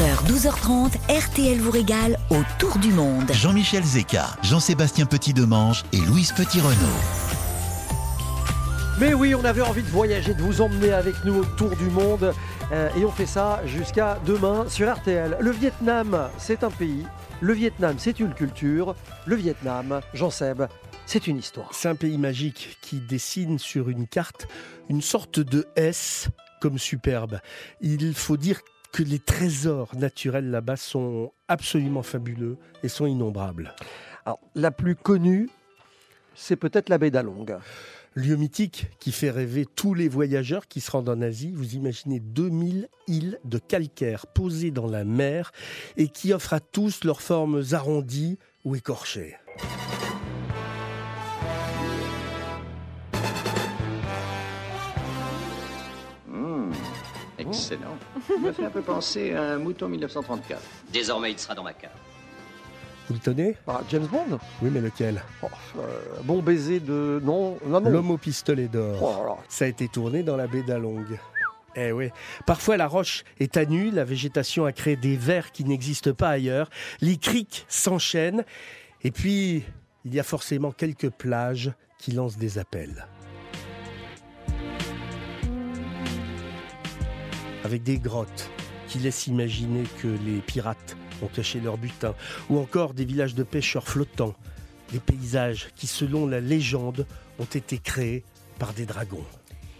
11h, 12h30, RTL vous régale autour du monde. Jean-Michel Zeka, Jean-Sébastien Petit-Demange et Louise Petit-Renault. Mais oui, on avait envie de voyager, de vous emmener avec nous autour du monde. Euh, et on fait ça jusqu'à demain sur RTL. Le Vietnam, c'est un pays. Le Vietnam, c'est une culture. Le Vietnam, Jean Seb, c'est une histoire. C'est un pays magique qui dessine sur une carte une sorte de S comme superbe. Il faut dire que les trésors naturels là-bas sont absolument fabuleux et sont innombrables. Alors, la plus connue, c'est peut-être la baie d'Along. Lieu mythique qui fait rêver tous les voyageurs qui se rendent en Asie. Vous imaginez 2000 îles de calcaire posées dans la mer et qui offrent à tous leurs formes arrondies ou écorchées. Excellent. Il me fait un peu penser à un mouton 1934. Désormais, il sera dans ma cave. Vous le tenez? Ah, James Bond? Oui, mais lequel? Oh, euh, Bon baiser de... Non, non, non. L'homme au pistolet d'or. Oh. Ça a été tourné dans la baie d'Along. Eh oui. Parfois, la roche est à nu, la végétation a créé des vers qui n'existent pas ailleurs, les criques s'enchaînent, et puis, il y a forcément quelques plages qui lancent des appels. Avec des grottes qui laissent imaginer que les pirates ont caché leur butin, ou encore des villages de pêcheurs flottants, des paysages qui, selon la légende, ont été créés par des dragons.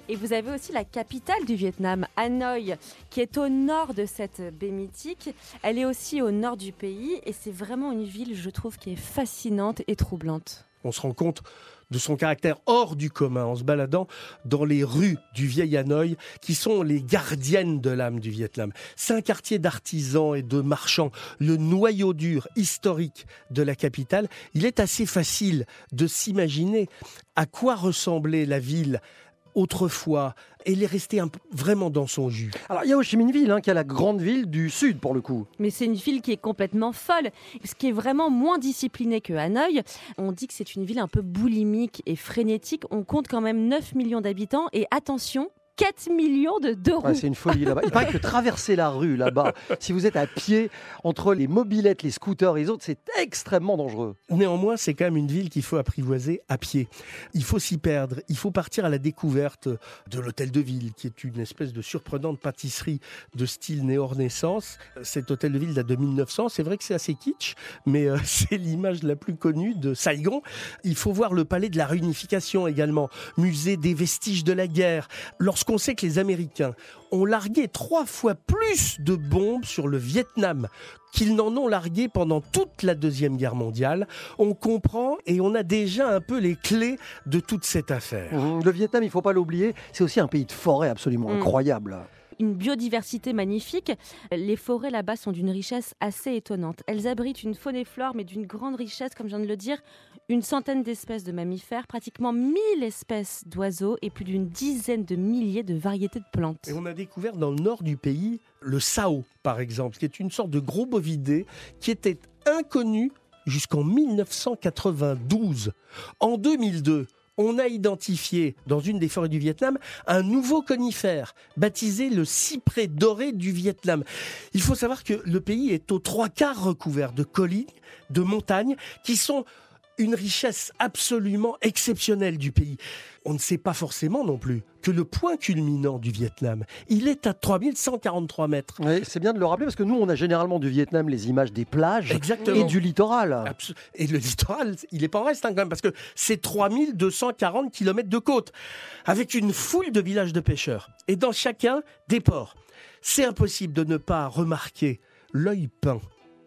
Et vous avez aussi la capitale du Vietnam, Hanoï, qui est au nord de cette baie mythique. Elle est aussi au nord du pays et c'est vraiment une ville, je trouve, qui est fascinante et troublante. On se rend compte de son caractère hors du commun en se baladant dans les rues du vieil Hanoï qui sont les gardiennes de l'âme du Vietnam. C'est un quartier d'artisans et de marchands, le noyau dur historique de la capitale. Il est assez facile de s'imaginer à quoi ressemblait la ville autrefois. Et il est resté un vraiment dans son jus. Alors, il y a Ho Chi Minh Ville, hein, qui est la grande ville du sud, pour le coup. Mais c'est une ville qui est complètement folle, ce qui est vraiment moins discipliné que Hanoï. On dit que c'est une ville un peu boulimique et frénétique. On compte quand même 9 millions d'habitants et attention, 4 millions de deux roues. Ouais, c'est une folie là-bas. Il paraît que traverser la rue là-bas, si vous êtes à pied entre les mobilettes, les scooters et les autres, c'est extrêmement dangereux. Néanmoins, c'est quand même une ville qu'il faut apprivoiser à pied. Il faut s'y perdre. Il faut partir à la découverte de l'hôtel de ville, qui est une espèce de surprenante pâtisserie de style néo-renaissance. Cet hôtel de ville date de 1900. C'est vrai que c'est assez kitsch, mais euh, c'est l'image la plus connue de Saigon. Il faut voir le palais de la réunification également, musée des vestiges de la guerre. Lorsqu'on sait que les Américains ont largué trois fois plus de bombes sur le Vietnam qu'ils n'en ont largué pendant toute la Deuxième Guerre mondiale, on comprend et on a déjà un peu les clés de toute cette affaire. Mmh, Le Vietnam, il faut pas l'oublier, c'est aussi un pays de forêt absolument Mm. incroyable. une biodiversité magnifique. Les forêts là-bas sont d'une richesse assez étonnante. Elles abritent une faune et flore, mais d'une grande richesse, comme je viens de le dire. Une centaine d'espèces de mammifères, pratiquement 1000 espèces d'oiseaux et plus d'une dizaine de milliers de variétés de plantes. Et on a découvert dans le nord du pays le sao, par exemple, qui est une sorte de gros bovidé qui était inconnu jusqu'en 1992. En 2002, on a identifié dans une des forêts du Vietnam un nouveau conifère baptisé le cyprès doré du Vietnam. Il faut savoir que le pays est aux trois quarts recouvert de collines, de montagnes qui sont une richesse absolument exceptionnelle du pays. On ne sait pas forcément non plus que le point culminant du Vietnam, il est à 3143 mètres. C'est bien de le rappeler parce que nous, on a généralement du Vietnam les images des plages Exactement. et du littoral. Et le littoral, il est pas en reste hein, quand même, parce que c'est 3240 km de côte, avec une foule de villages de pêcheurs, et dans chacun des ports. C'est impossible de ne pas remarquer l'œil peint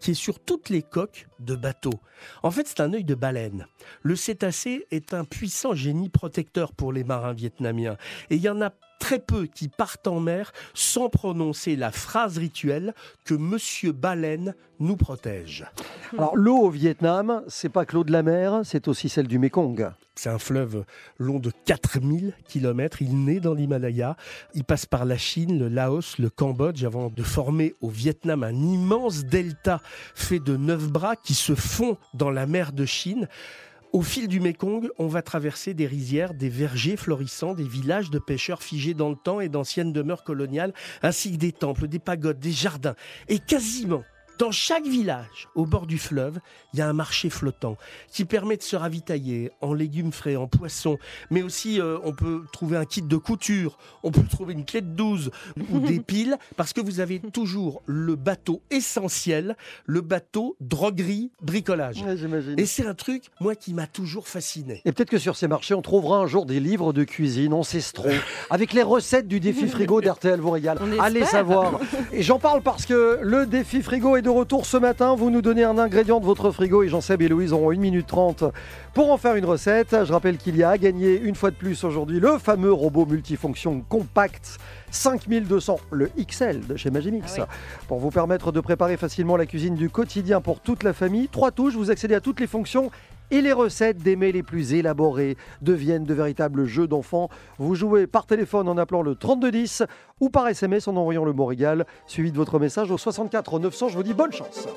qui est sur toutes les coques de bateaux. En fait, c'est un œil de baleine. Le cétacé est un puissant génie protecteur pour les marins vietnamiens. Et il y en a très peu qui partent en mer sans prononcer la phrase rituelle que Monsieur Baleine nous protège. Alors, l'eau au Vietnam, c'est pas que l'eau de la mer, c'est aussi celle du Mekong. C'est un fleuve long de 4000 km. Il naît dans l'Himalaya. Il passe par la Chine, le Laos, le Cambodge avant de former au Vietnam un immense delta fait de neuf bras qui se fond dans la mer de Chine. Au fil du Mékong, on va traverser des rizières, des vergers florissants, des villages de pêcheurs figés dans le temps et d'anciennes demeures coloniales, ainsi que des temples, des pagodes, des jardins. Et quasiment dans chaque village, au bord du fleuve, il y a un marché flottant qui permet de se ravitailler en légumes frais, en poissons, mais aussi euh, on peut trouver un kit de couture, on peut trouver une clé de 12 ou des piles, parce que vous avez toujours le bateau essentiel, le bateau droguerie bricolage. Ouais. Et c'est un truc, moi, qui m'a toujours fasciné. Et peut-être que sur ces marchés, on trouvera un jour des livres de cuisine ancestraux avec les recettes du défi frigo d'RTL vous régale. Allez savoir. Et j'en parle parce que le défi frigo est de retour ce matin. Vous nous donnez un ingrédient de votre frigo et Jean-Seb et Louise auront 1 minute 30 pour en faire une recette. Je rappelle qu'il y a à gagner une fois de plus aujourd'hui le fameux robot multifonction compact 5200, le XL de chez Magimix. Ah Pour vous permettre de préparer facilement la cuisine du quotidien pour toute la famille, trois touches, vous accédez à toutes les fonctions et les recettes des mets les plus élaborés deviennent de véritables jeux d'enfants. Vous jouez par téléphone en appelant le 3210 ou par SMS en envoyant le mot régal suivi de votre message au 64 900. Je vous dis bonne chance.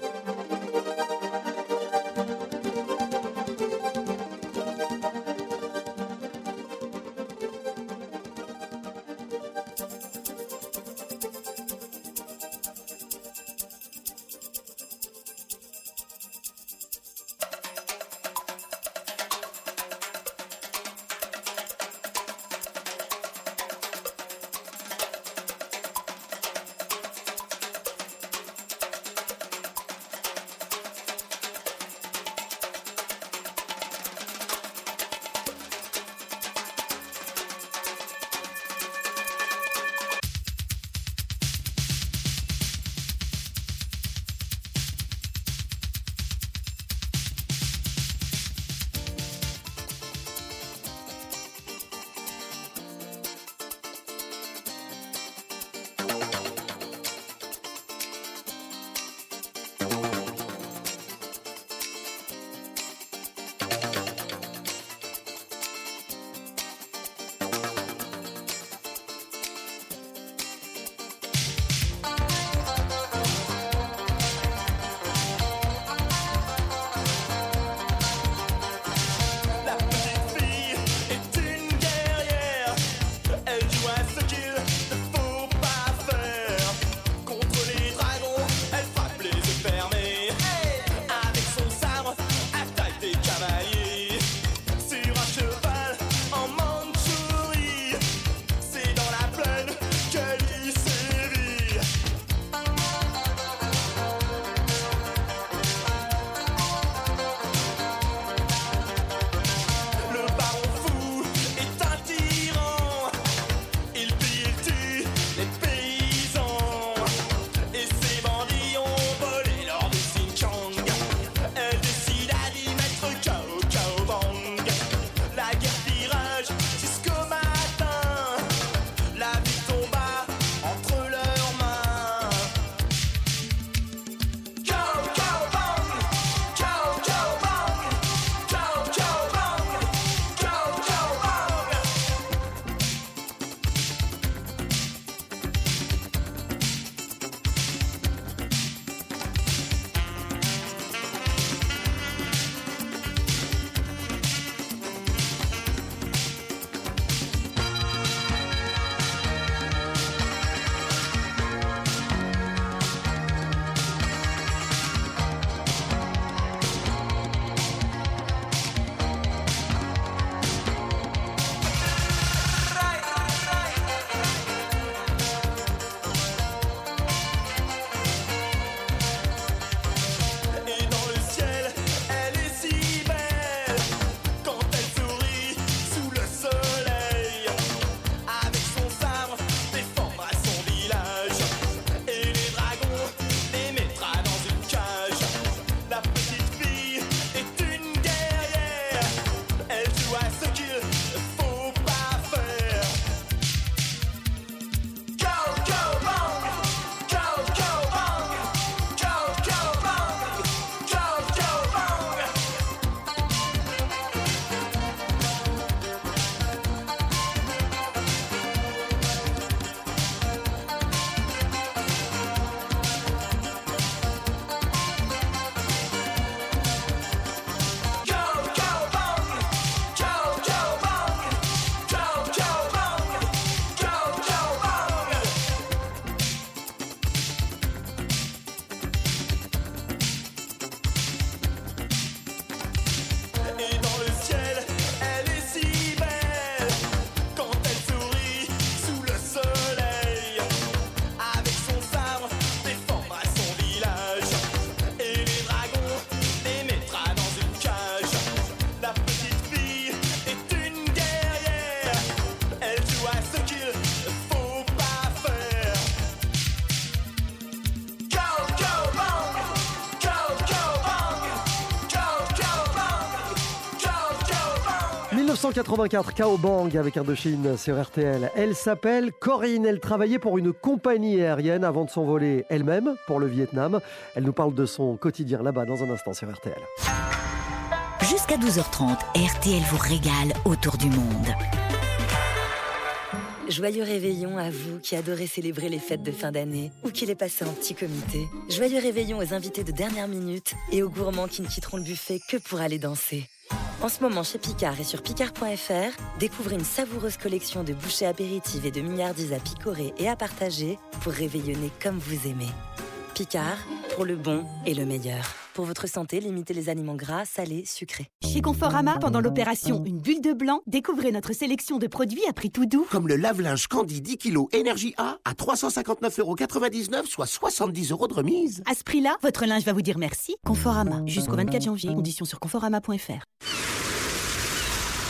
1984, Kao Bang avec Indochine sur RTL. Elle s'appelle Corinne. Elle travaillait pour une compagnie aérienne avant de s'envoler elle-même pour le Vietnam. Elle nous parle de son quotidien là-bas dans un instant sur RTL. Jusqu'à 12h30, RTL vous régale autour du monde. Joyeux réveillon à vous qui adorez célébrer les fêtes de fin d'année ou qui les passez en petit comité. Joyeux réveillon aux invités de dernière minute et aux gourmands qui ne quitteront le buffet que pour aller danser. En ce moment chez Picard et sur picard.fr, découvrez une savoureuse collection de bouchées apéritives et de milliardises à picorer et à partager pour réveillonner comme vous aimez. Picard, pour le bon et le meilleur. Pour votre santé, limitez les aliments gras, salés, sucrés. Chez Conforama, pendant l'opération Une bulle de blanc, découvrez notre sélection de produits à prix tout doux. Comme le lave-linge Candy 10 kg Énergie A à 359,99€, soit 70 euros de remise. À ce prix-là, votre linge va vous dire merci. Conforama, jusqu'au 24 janvier. Conditions sur conforama.fr.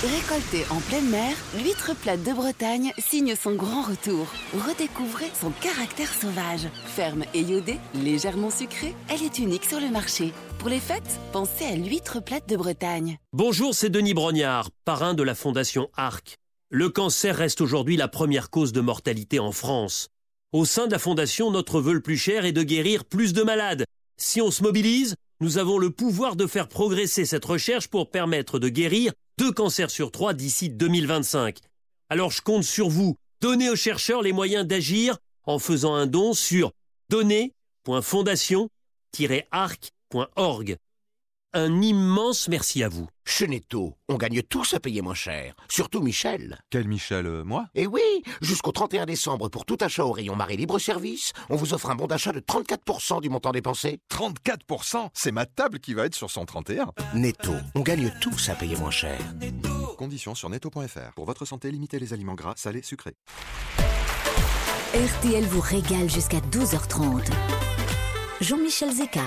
Récoltée en pleine mer, l'huître plate de Bretagne signe son grand retour. Redécouvrez son caractère sauvage. Ferme et iodée, légèrement sucrée, elle est unique sur le marché. Pour les fêtes, pensez à l'huître plate de Bretagne. Bonjour, c'est Denis Brognard, parrain de la Fondation ARC. Le cancer reste aujourd'hui la première cause de mortalité en France. Au sein de la Fondation, notre vœu le plus cher est de guérir plus de malades. Si on se mobilise, nous avons le pouvoir de faire progresser cette recherche pour permettre de guérir deux cancers sur trois d'ici 2025. Alors je compte sur vous. Donnez aux chercheurs les moyens d'agir en faisant un don sur donner.fondation-arc.org. Un immense merci à vous. Chez Netto, on gagne tous à payer moins cher. Surtout Michel. Quel Michel euh, Moi? Eh oui Jusqu'au 31 décembre, pour tout achat au rayon Marie Libre Service, on vous offre un bon d'achat de 34% du montant dépensé. 34% C'est ma table qui va être sur 131. Netto, on gagne tous à payer moins cher. Conditions sur netto.fr. Pour votre santé, limitez les aliments gras, salés, sucrés. RTL vous régale jusqu'à 12h30. Jean-Michel Zeka.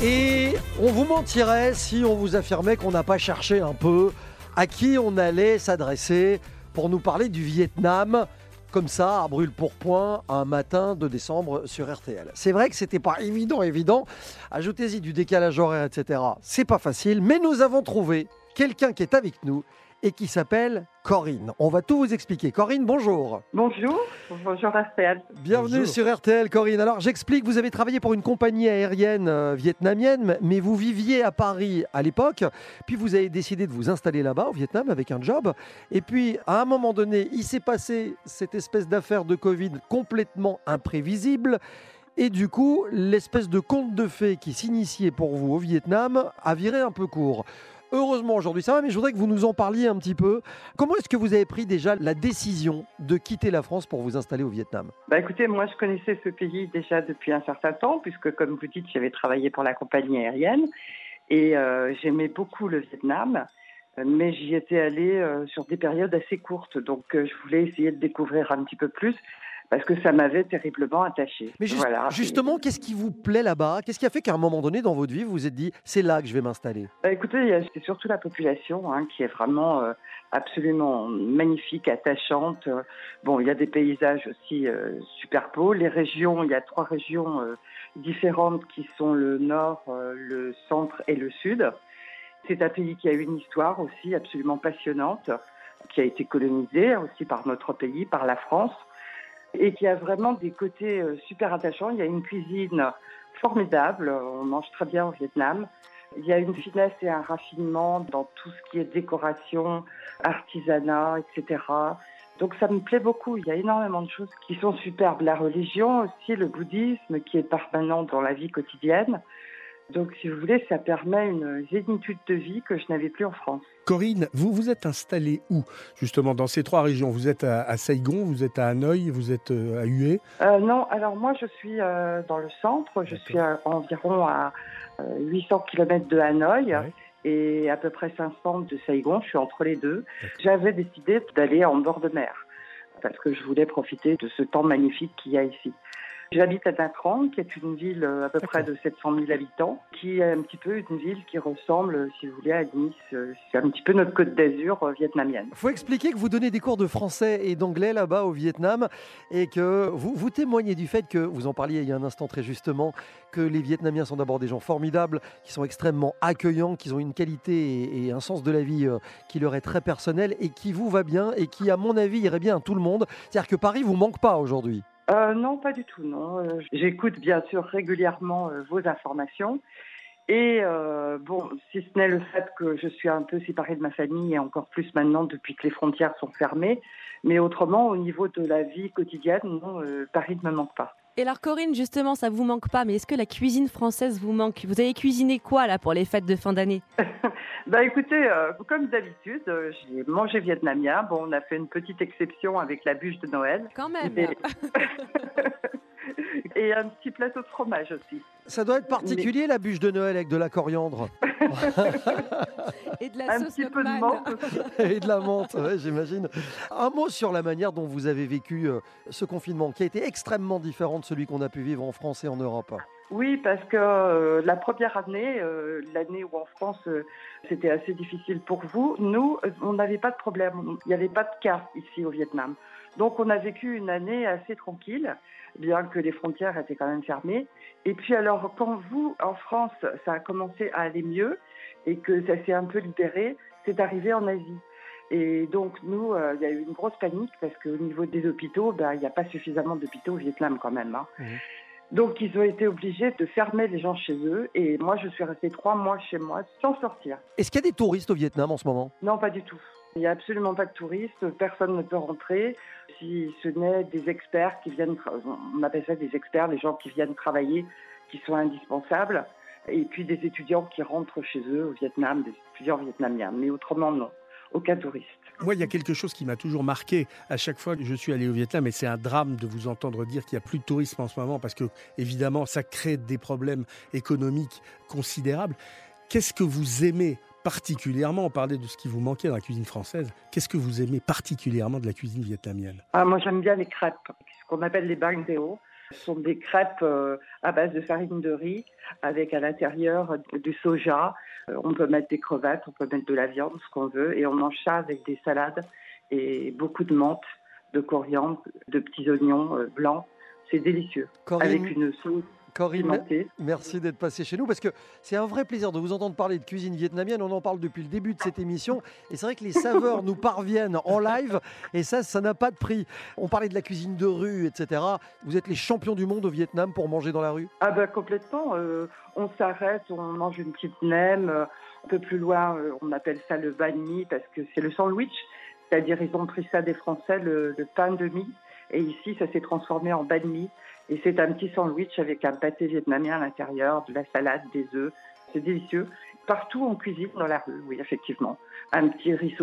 Et on vous mentirait si on vous affirmait qu'on n'a pas cherché un peu à qui on allait s'adresser pour nous parler du Vietnam, comme ça, à brûle pour point, un matin de décembre sur RTL. C'est vrai que c'était pas évident, évident. Ajoutez-y du décalage horaire, etc. C'est pas facile, mais nous avons trouvé quelqu'un qui est avec nous et qui s'appelle Corinne. On va tout vous expliquer. Corinne, bonjour. Bonjour, bonjour RTL. Bienvenue Bonjour. sur RTL, Corinne. Alors j'explique, vous avez travaillé pour une compagnie aérienne euh, vietnamienne, mais vous viviez à Paris à l'époque, puis vous avez décidé de vous installer là-bas au Vietnam avec un job, et puis à un moment donné, il s'est passé cette espèce d'affaire de Covid complètement imprévisible. Et du coup, l'espèce de conte de fées qui s'initiait pour vous au Vietnam a viré un peu court. Heureusement aujourd'hui ça va, mais je voudrais que vous nous en parliez un petit peu. Comment est-ce que vous avez pris déjà la décision de quitter la France pour vous installer au Vietnam? Bah écoutez, moi je connaissais ce pays déjà depuis un certain temps, puisque comme vous dites, j'avais travaillé pour la compagnie aérienne et euh, j'aimais beaucoup le Vietnam, mais j'y étais allée euh, sur des périodes assez courtes, donc euh, je voulais essayer de découvrir un petit peu plus parce que ça m'avait terriblement attachée. Mais juste- Voilà. justement, qu'est-ce qui vous plaît là-bas? Qu'est-ce qui a fait qu'à un moment donné dans votre vie, vous vous êtes dit, c'est là que je vais m'installer? Bah, écoutez, c'est surtout la population hein, qui est vraiment euh, absolument magnifique, attachante. Bon, il y a des paysages aussi euh, super beaux. Les régions, il y a trois régions euh, différentes qui sont le nord, euh, le centre et le sud. C'est un pays qui a une histoire aussi absolument passionnante, qui a été colonisé aussi par notre pays, par la France, et qui a vraiment des côtés euh, super attachants. Il y a une cuisine formidable, on mange très bien au Vietnam. Il y a une finesse et un raffinement dans tout ce qui est décoration, artisanat, etc. Donc ça me plaît beaucoup. Il y a énormément de choses qui sont superbes. La religion aussi, le bouddhisme qui est permanent dans la vie quotidienne. Donc si vous voulez, ça permet une zénitude de vie que je n'avais plus en France. Corinne, vous vous êtes installée où Justement, dans ces trois régions? Vous êtes à, à Saigon, vous êtes à Hanoï, vous êtes euh, à Hue. Euh, non, alors moi je suis euh, dans le centre, je suis à environ à euh, 800 km de Hanoï et à peu près 500 de Saigon, je suis entre les deux. J'avais décidé d'aller en bord de mer parce que je voulais profiter de ce temps magnifique qu'il y a ici. J'habite à Nha Trang, qui est une ville euh, à peu près de 700 000 habitants, qui est un petit peu une ville qui ressemble, si vous voulez, à Nice. Euh, C'est un petit peu notre côte d'Azur euh, vietnamienne. Il faut expliquer que vous donnez des cours de français et d'anglais là-bas au Vietnam et que vous, vous témoignez du fait que, vous en parliez il y a un instant très justement, que les Vietnamiens sont d'abord des gens formidables, qui sont extrêmement accueillants, qui ont une qualité et, et un sens de la vie euh, qui leur est très personnel et qui vous va bien et qui, à mon avis, irait bien à tout le monde. C'est-à-dire que Paris vous manque pas aujourd'hui. Euh, non, pas du tout, non. Euh, J'écoute bien sûr régulièrement euh, vos informations. Et euh, bon, si ce n'est le fait que je suis un peu séparée de ma famille et encore plus maintenant depuis que les frontières sont fermées, mais autrement, au niveau de la vie quotidienne, non, euh, Paris ne me manque pas. Et alors Corinne, justement, ça vous manque pas, mais est-ce que la cuisine française vous manque? Vous avez cuisiné quoi là pour les fêtes de fin d'année? Bah écoutez, euh, comme d'habitude, euh, j'ai mangé vietnamien. Bon, on a fait une petite exception avec la bûche de Noël. Quand même. Et, et un petit plateau de fromage aussi. Ça doit être particulier la bûche de Noël avec de la coriandre Et de la Un sauce petit peu de menthe aussi. et de la menthe, ouais, j'imagine. Un mot sur la manière dont vous avez vécu euh, ce confinement qui a été extrêmement différent de celui qu'on a pu vivre en France et en Europe. Oui, parce que euh, la première année, euh, l'année où en France euh, c'était assez difficile pour vous, nous, on n'avait pas de problème. Il n'y avait pas de cas ici au Vietnam. Donc on a vécu une année assez tranquille, bien que les frontières étaient quand même fermées. Et puis alors, quand vous, en France, ça a commencé à aller mieux et que ça s'est un peu libéré, c'est arrivé en Asie. Et donc nous, euh, il y a eu une grosse panique parce qu'au niveau des hôpitaux, ben, il n'y a pas suffisamment d'hôpitaux au Vietnam quand même. hein. Donc ils ont été obligés de fermer les gens chez eux et moi je suis restée trois mois chez moi sans sortir. Est-ce qu'il y a des touristes au Vietnam en ce moment? Non, pas du tout. Il n'y a absolument pas de touristes, personne ne peut rentrer. Si ce n'est des experts qui viennent, on appelle ça des experts, les gens qui viennent travailler, qui sont indispensables, et puis des étudiants qui rentrent chez eux au Vietnam, des étudiants vietnamiens. Mais autrement, non, aucun touriste. Moi, il y a quelque chose qui m'a toujours marqué à chaque fois que je suis allé au Vietnam, et c'est un drame de vous entendre dire qu'il n'y a plus de tourisme en ce moment, parce que évidemment, ça crée des problèmes économiques considérables. Qu'est-ce que vous aimez particulièrement On parlait de ce qui vous manquait dans la cuisine française. Qu'est-ce que vous aimez particulièrement de la cuisine vietnamienne? Ah, moi, j'aime bien les crêpes, ce qu'on appelle les bang deo. Ce sont des crêpes euh, à base de farine de riz avec à l'intérieur du soja. Euh, on peut mettre des crevettes, on peut mettre de la viande, ce qu'on veut, et on mange ça avec des salades et beaucoup de menthe, de coriandre, de petits oignons euh, blancs. C'est délicieux. Corinne- Avec une sauce Corinne, merci d'être passé chez nous parce que c'est un vrai plaisir de vous entendre parler de cuisine vietnamienne. On en parle depuis le début de cette émission et c'est vrai que les saveurs nous parviennent en live et ça, ça n'a pas de prix. On parlait de la cuisine de rue, etc. Vous êtes les champions du monde au Vietnam pour manger dans la rue? Ah ben complètement. euh, on s'arrête, on mange une petite nem. euh, un peu plus loin, euh, on appelle ça le banh mi parce que c'est le sandwich. C'est-à-dire ils ont pris ça des Français, le, le pain de mie. Et ici, ça s'est transformé en banh mi. Et c'est un petit sandwich avec un pâté vietnamien à l'intérieur, de la salade, des œufs. C'est délicieux. Partout on cuisine dans la rue, oui, effectivement. Un petit riz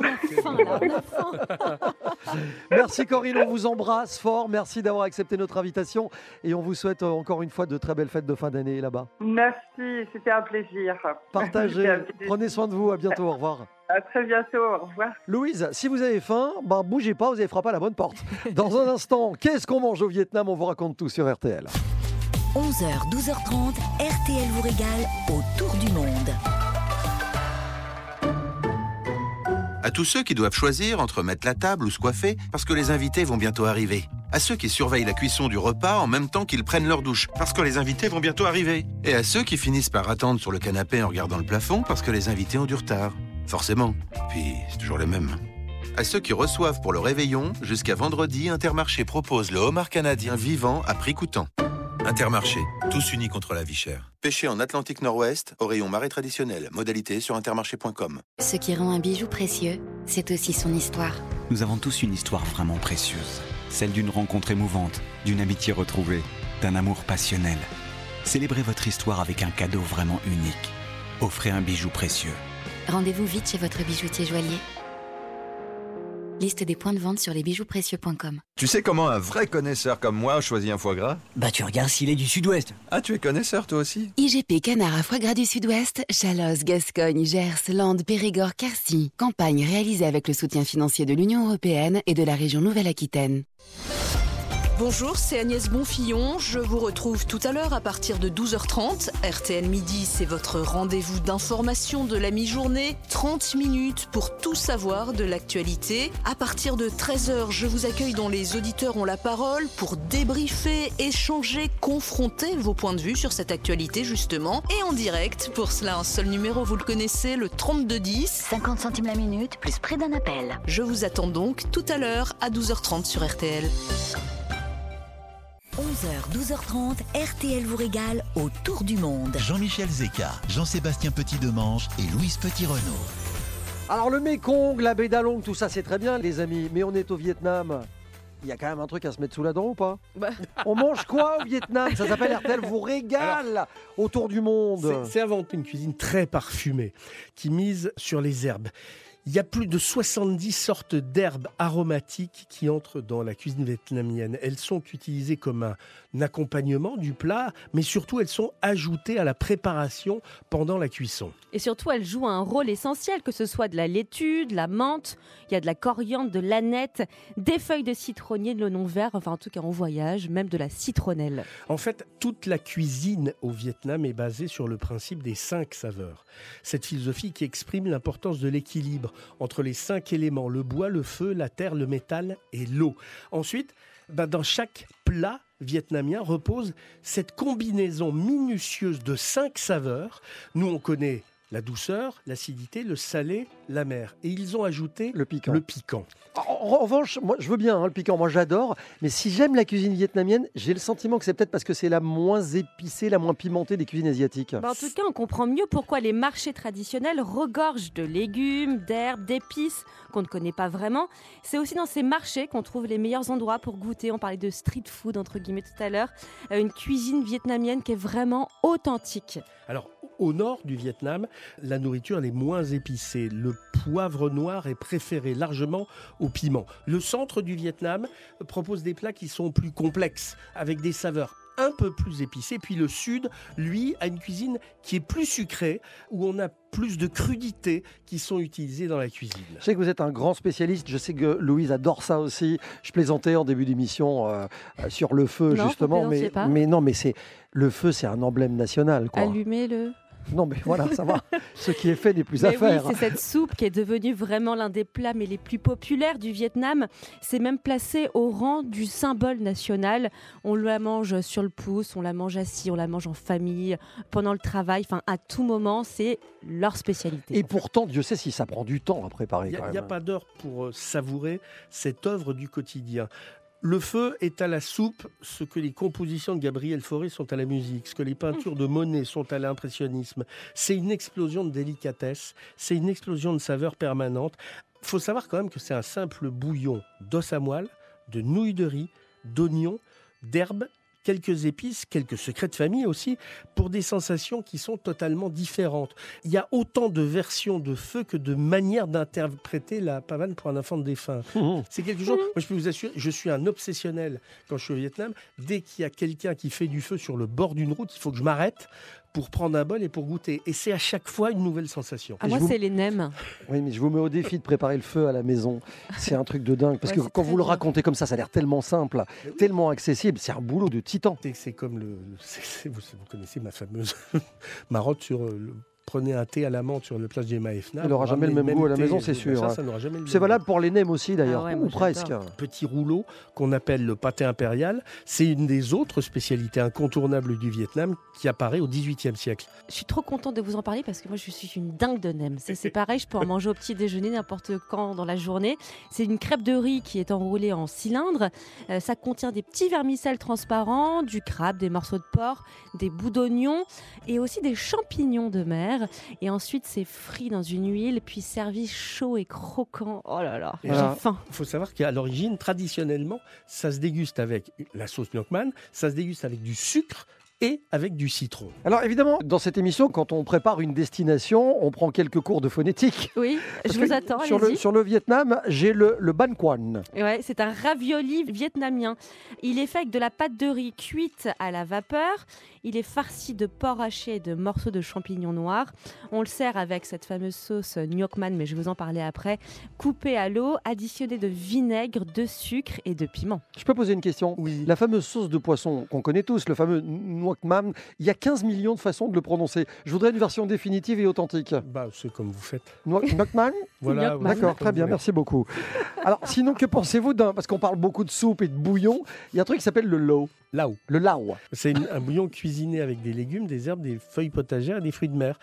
Merci Corinne, on vous embrasse fort. Merci d'avoir accepté notre invitation et on vous souhaite euh, encore une fois de très belles fêtes de fin d'année là-bas. Merci, c'était un plaisir. Partagez, un plaisir. prenez soin de vous, à bientôt, au revoir. À très bientôt, au revoir. Louise, si vous avez faim, bah, bougez pas, vous avez frappé à la bonne porte. Dans un instant, qu'est-ce qu'on mange au Vietnam? On vous raconte tout sur RTL. 11h, 12h30, RTL vous régale autour du monde. À tous ceux qui doivent choisir entre mettre la table ou se coiffer parce que les invités vont bientôt arriver. À ceux qui surveillent la cuisson du repas en même temps qu'ils prennent leur douche parce que les invités vont bientôt arriver. Et à ceux qui finissent par attendre sur le canapé en regardant le plafond parce que les invités ont du retard. Forcément. Puis c'est toujours les mêmes. À ceux qui reçoivent pour le réveillon, jusqu'à vendredi, Intermarché propose le homard canadien vivant à prix coûtant. Intermarché, tous unis contre la vie chère. Pêché en Atlantique Nord-Ouest, au rayon marais traditionnel. Modalité sur intermarché.com. Ce qui rend un bijou précieux, c'est aussi son histoire. Nous avons tous une histoire vraiment précieuse. Celle d'une rencontre émouvante, d'une amitié retrouvée, d'un amour passionnel. Célébrez votre histoire avec un cadeau vraiment unique. Offrez un bijou précieux. Rendez-vous vite chez votre bijoutier joaillier. Liste des points de vente sur lesbijouprécieux.com. Tu sais comment un vrai connaisseur comme moi choisit un foie gras? Bah tu regardes s'il est du sud-ouest. Ah, tu es connaisseur toi aussi? IGP Canard à foie gras du Sud-Ouest, Chalosse, Gascogne, Gers, Landes, Périgord, Quercy. Campagne réalisée avec le soutien financier de l'Union européenne et de la région Nouvelle-Aquitaine. Bonjour, c'est Agnès Bonfillon. Je vous retrouve tout à l'heure à partir de 12h30. RTL Midi, c'est votre rendez-vous d'information de la mi-journée. 30 minutes pour tout savoir de l'actualité. À partir de 13h, je vous accueille dont les auditeurs ont la parole pour débriefer, échanger, confronter vos points de vue sur cette actualité justement. Et en direct, pour cela un seul numéro, vous le connaissez, le 3210. 50 centimes la minute, plus près d'un appel. Je vous attends donc tout à l'heure à 12h30 sur RTL. 11h, 12h30, RTL vous régale autour du monde. Jean-Michel Zeka, Jean-Sébastien Petit-Demange et Louise Petit-Renault. Alors le Mekong, la baie d'Along, tout ça c'est très bien les amis, mais on est au Vietnam. Il y a quand même un truc à se mettre sous la dent ou pas Bah. On mange quoi au Vietnam? Ça s'appelle RTL vous régale autour du monde. C'est- C'est avant tout une cuisine très parfumée qui mise sur les herbes. Il y a plus de 70 sortes d'herbes aromatiques qui entrent dans la cuisine vietnamienne. Elles sont utilisées comme un accompagnement du plat, mais surtout elles sont ajoutées à la préparation pendant la cuisson. Et surtout, elle joue un rôle essentiel, que ce soit de la laitue, de la menthe, il y a de la coriandre, de l'aneth, des feuilles de citronnier, de l'oignon vert, enfin en tout cas en voyage, même de la citronnelle. En fait, toute la cuisine au Vietnam est basée sur le principe des cinq saveurs. Cette philosophie qui exprime l'importance de l'équilibre entre les cinq éléments, le bois, le feu, la terre, le métal et l'eau. Ensuite, ben, dans chaque plat vietnamien repose cette combinaison minutieuse de cinq saveurs. Nous, on connaît la douceur, l'acidité, le salé, la mer. Et ils ont ajouté le piquant. Le piquant. En, en revanche, moi je veux bien hein, le piquant, moi j'adore, mais si j'aime la cuisine vietnamienne, j'ai le sentiment que c'est peut-être parce que c'est la moins épicée, la moins pimentée des cuisines asiatiques. Bah, en tout cas, on comprend mieux pourquoi les marchés traditionnels regorgent de légumes, d'herbes, d'épices qu'on ne connaît pas vraiment. C'est aussi dans ces marchés qu'on trouve les meilleurs endroits pour goûter. On parlait de street food, entre guillemets, tout à l'heure. Euh, Une cuisine vietnamienne qui est vraiment authentique. Alors, au nord du Vietnam, la nourriture elle est moins épicée. Le poivre noir est préféré largement au piment. Le centre du Vietnam propose des plats qui sont plus complexes, avec des saveurs un peu plus épicées. Puis le sud, lui, a une cuisine qui est plus sucrée, où on a plus de crudités qui sont utilisées dans la cuisine. Je sais que vous êtes un grand spécialiste, je sais que Louise adore ça aussi. Je plaisantais en début d'émission euh, sur le feu Non, vous justement, mais, plaisantiez pas. mais non, mais c'est le feu, c'est un emblème national quoi. Allumez-le. Non mais voilà, ça va. Ce qui est fait n'est plus à Mais oui, faire. c'est cette soupe qui est devenue vraiment l'un des plats mais les plus populaires du Vietnam. C'est même placé au rang du symbole national. On la mange sur le pouce, on la mange assis, on la mange en famille, pendant le travail, enfin à tout moment, c'est leur spécialité. Et pourtant, Dieu sait si ça prend du temps à préparer. Il n'y a, même. pas d'heure pour euh, savourer cette œuvre du quotidien. Le feu est à la soupe ce que les compositions de Gabriel Fauré sont à la musique, ce que les peintures de Monet sont à l'impressionnisme. C'est une explosion de délicatesse, c'est une explosion de saveurs permanente. Faut savoir quand même que c'est un simple bouillon d'os à moelle, de nouilles de riz, d'oignons, d'herbes, quelques épices, quelques secrets de famille aussi, pour des sensations qui sont totalement différentes. Il y a autant de versions de feu que de manières d'interpréter la pavane pour un enfant de défunt. C'est quelque chose, moi je peux vous assurer, je suis un obsessionnel quand je suis au Vietnam. Dès qu'il y a quelqu'un qui fait du feu sur le bord d'une route, il faut que je m'arrête pour prendre un bol et pour goûter. Et c'est à chaque fois une nouvelle sensation. Ah, moi, c'est les nems. Oui, mais je vous mets au défi de préparer le feu à la maison. C'est un truc de dingue. Parce Ouais, que quand vous le racontez comme ça, ça a l'air tellement simple, tellement accessible. C'est un boulot de titan. C'est- comme le. vous, vous connaissez ma fameuse marotte sur euh, le. Prenez un thé à la menthe sur le place Gemma Efna. Il n'aura jamais le ramenez même goût à la maison, c'est ben sûr. Ça, ça n'aura jamais le C'est même valable pour les nems aussi, d'ailleurs. Ah ouais, Ou presque. petit rouleau qu'on appelle le pâté impérial. C'est une des autres spécialités incontournables du Vietnam qui apparaît au XVIIIe siècle. Je suis trop contente de vous en parler parce que moi je suis une dingue de nems. C'est pareil, je peux en manger au petit déjeuner n'importe quand dans la journée. C'est une crêpe de riz qui est enroulée en cylindre. Euh, ça contient des petits vermicelles transparents, du crabe, des morceaux de porc, des bouts d'oignon et aussi des champignons de mer. Et ensuite c'est frit dans une huile puis servi chaud et croquant. Oh là là, j'ai faim. Il faut savoir qu'à l'origine, traditionnellement, ça se déguste avec la sauce Milkman, ça se déguste avec du sucre et avec du citron. Alors évidemment, dans cette émission, quand on prépare une destination, on prend quelques cours de phonétique. Oui, Parce je vous attends, Sur le, allez-y. sur le Vietnam, j'ai le, le ban quan. Ouais, c'est un ravioli vietnamien. Il est fait avec de la pâte de riz cuite à la vapeur. Il est farci de porc haché et de morceaux de champignons noirs. On le sert avec cette fameuse sauce gnocchman, mais je vais vous en parler après, coupée à l'eau, additionnée de vinaigre, de sucre et de piment. Je peux poser une question? Oui. La fameuse sauce de poisson qu'on connaît tous, le fameux mam, il y a 15 millions de façons de le prononcer. Je voudrais une version définitive et authentique. Bah, c'est comme vous faites. Mam Voilà, D'accord, très bien, merci beaucoup. Alors, sinon, que pensez-vous d'un. Parce qu'on parle beaucoup de soupe et de bouillon, il y a un truc qui s'appelle le lao. Lao. Le lao. C'est un bouillon cuisiné avec des légumes, des herbes, des feuilles potagères et des fruits de mer.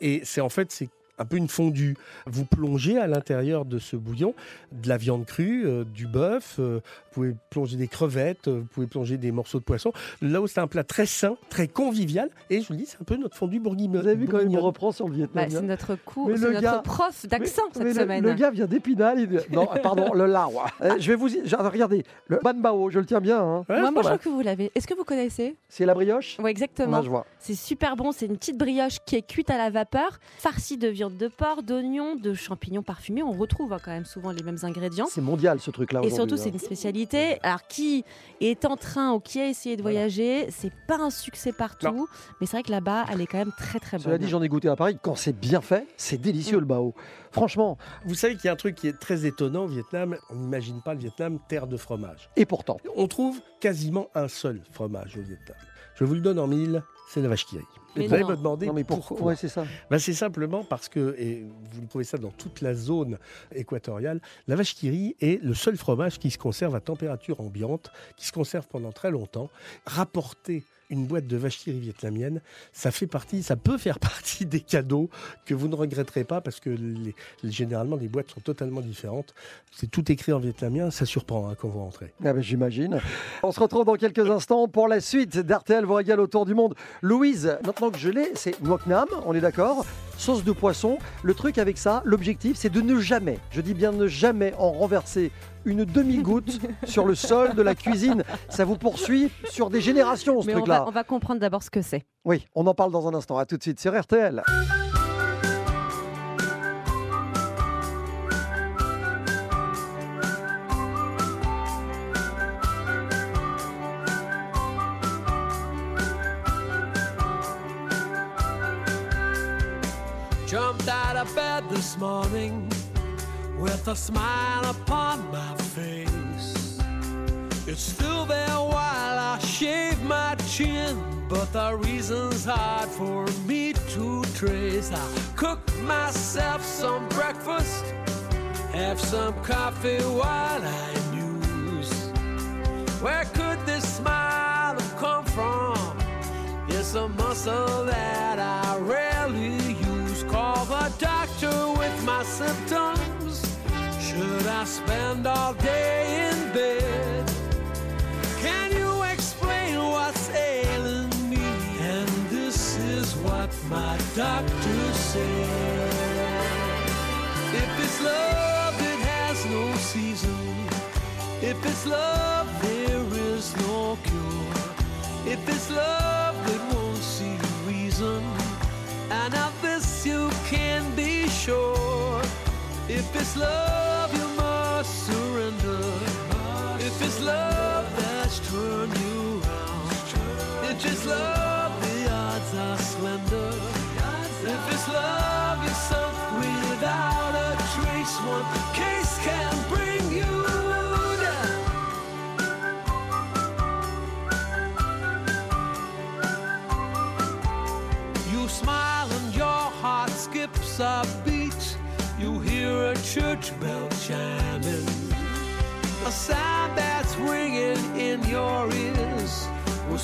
Et c'est en fait c'est un peu une fondue. Vous plongez à l'intérieur de ce bouillon de la viande crue, euh, du bœuf, euh, vous pouvez plonger des crevettes, euh, vous pouvez plonger des morceaux de poisson. Là où c'est un plat très sain, très convivial, et je vous le dis, c'est un peu notre fondue bourguignonne. Vous avez vu quand il me reprend sur le Bah, Vietnam c'est notre cours, c'est le notre gars- prof d'accent Mais cette le- semaine. Le, gars vient d'Épinal. il Non, pardon, le lao. Euh, je vais vous. y- Regardez, le ban bao, je le tiens bien. hein. moi, moi, je crois que vous l'avez. Est-ce que vous connaissez? C'est la brioche? Oui, exactement. Moi, je vois. C'est super bon. C'est une petite brioche qui est cuite à la vapeur, farcie de viande de porc, d'oignons, de champignons parfumés. On retrouve hein, quand même souvent les mêmes ingrédients. C'est mondial ce truc-là. Et surtout, c'est hein. une spécialité. Alors, qui est en train ou qui a essayé de voyager, c'est pas un succès partout. Mais c'est vrai que là-bas, elle est quand même très très bonne. Cela dit, j'en ai goûté à Paris. Quand c'est bien fait, c'est délicieux le bao. Franchement. Vous savez qu'il y a un truc qui est très étonnant au Vietnam. On n'imagine pas le Vietnam terre de fromage. Et pourtant. On trouve quasiment un seul fromage au Vietnam. Je vous le donne en mille, c'est la vache qui rit. Mais vous allez me demander Non, mais pourquoi pourquoi. Ouais, c'est ça. Ben, c'est simplement parce que, et vous trouvez ça dans toute la zone équatoriale, la vache qui rit est le seul fromage qui se conserve à température ambiante, qui se conserve pendant très longtemps. Rapporter une boîte de vache qui rit vietnamienne, ça fait partie, ça peut faire partie des cadeaux que vous ne regretterez pas parce que les- généralement les boîtes sont totalement différentes. C'est tout écrit en vietnamien, ça surprend hein, quand vous rentrez. Ah ben, J'imagine. On se retrouve dans quelques instants pour la suite d'RTL vous régale autour du monde. Louise, maintenant que je l'ai, c'est Nam, on est d'accord Sauce de poisson. Le truc avec ça, l'objectif, c'est de ne jamais, je dis bien ne jamais en renverser une demi-goutte sur le sol de la cuisine. Ça vous poursuit sur des générations, ce Mais on truc-là. va, on va comprendre d'abord ce que c'est. Oui, on en parle dans un instant. À tout de suite sur RTL. Jumped out of bed this morning with a smile upon my face. It's still there while I shave my chin, but the reason's hard for me to trace. I cook myself some breakfast, have some coffee while I muse. Where could this smile have come from? It's a muscle that I rarely use. Call the doctor with my symptoms. Should I spend all day in bed? Can you explain what's ailing me? And this is what my doctor said. If it's love, it has no season. If it's love, there is no cure. If it's love, it won't see reason. And of this you can be sure. If it's love, If it's love, the odds are slender. If it's love, you're sunk without a trace. One case can bring you down. You smile and your heart skips a beat. You hear a church bell chiming.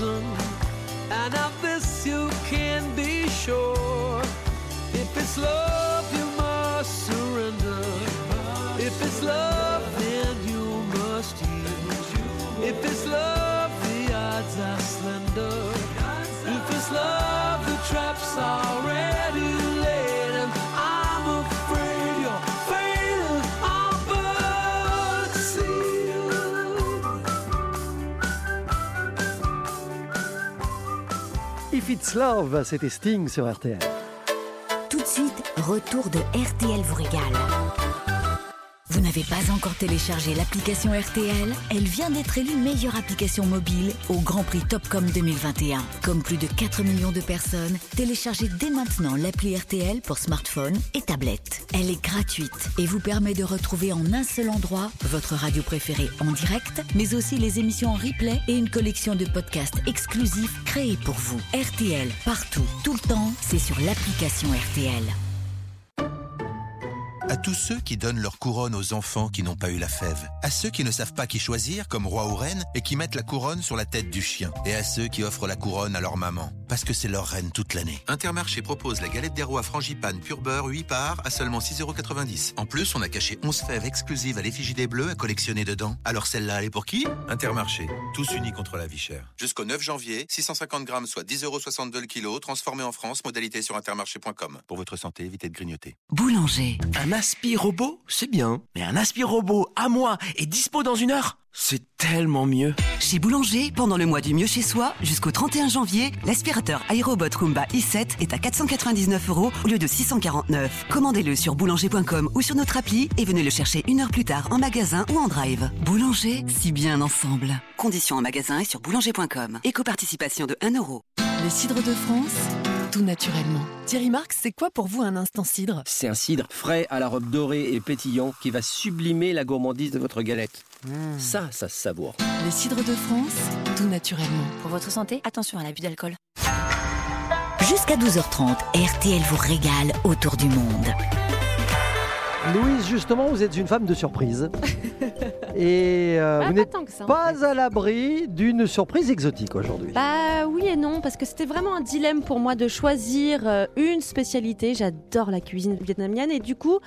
reason, and of this you can be sure. If it's love you c'était Sting sur RTL. Tout de suite, retour de RTL vous régale. N'avez pas encore téléchargé l'application RTL Elle vient d'être élue meilleure application mobile au Grand Prix Topcom 2021. Comme plus de 4 millions de personnes, téléchargez dès maintenant l'appli RTL pour smartphone et tablette. Elle est gratuite et vous permet de retrouver en un seul endroit votre radio préférée en direct, mais aussi les émissions en replay et une collection de podcasts exclusifs créés pour vous. RTL, partout, tout le temps, c'est sur l'application RTL. Tous ceux qui donnent leur couronne aux enfants qui n'ont pas eu la fève. À ceux qui ne savent pas qui choisir comme roi ou reine et qui mettent la couronne sur la tête du chien. Et à ceux qui offrent la couronne à leur maman. Parce que c'est leur reine toute l'année. Intermarché propose la galette des rois frangipane pur beurre 8 parts à seulement 6,90€. En plus, on a caché 11 fèves exclusives à l'effigie des bleus à collectionner dedans. Alors celle-là, elle est pour qui? Intermarché. Tous unis contre la vie chère. Jusqu'au 9 janvier, 650 grammes soit 10,62€ le kilo, transformé en France, modalité sur intermarché.com. Pour votre santé, évitez de grignoter. Boulanger. Un aspi-robot, c'est bien. Mais un aspi-robot à moi et dispo dans une heure? C'est tellement mieux. Chez Boulanger, pendant le mois du mieux chez soi, jusqu'au 31 janvier, l'aspirateur iRobot Roomba i7 est à 499 euros au lieu de 649. Commandez-le sur boulanger.com ou sur notre appli et venez le chercher une heure plus tard en magasin ou en drive. Boulanger, si bien ensemble. Conditions en magasin et sur boulanger.com. Éco-participation de 1 euro. Le cidre de France, tout naturellement. Thierry Marx, c'est quoi pour vous un instant cidre? C'est un cidre frais à la robe dorée et pétillant qui va sublimer la gourmandise de votre galette. Ça, ça se savoure. Le cidre de France, tout naturellement. Pour votre santé, attention à l'abus d'alcool. Jusqu'à 12h30, RTL vous régale autour du monde. Louise, justement, vous êtes une femme de surprise. Et euh, Ah, vous pas n'êtes que ça, en pas à l'abri d'une surprise exotique aujourd'hui. Bah oui et non, parce que c'était vraiment un dilemme pour moi de choisir euh, une spécialité. J'adore la cuisine vietnamienne et du coup,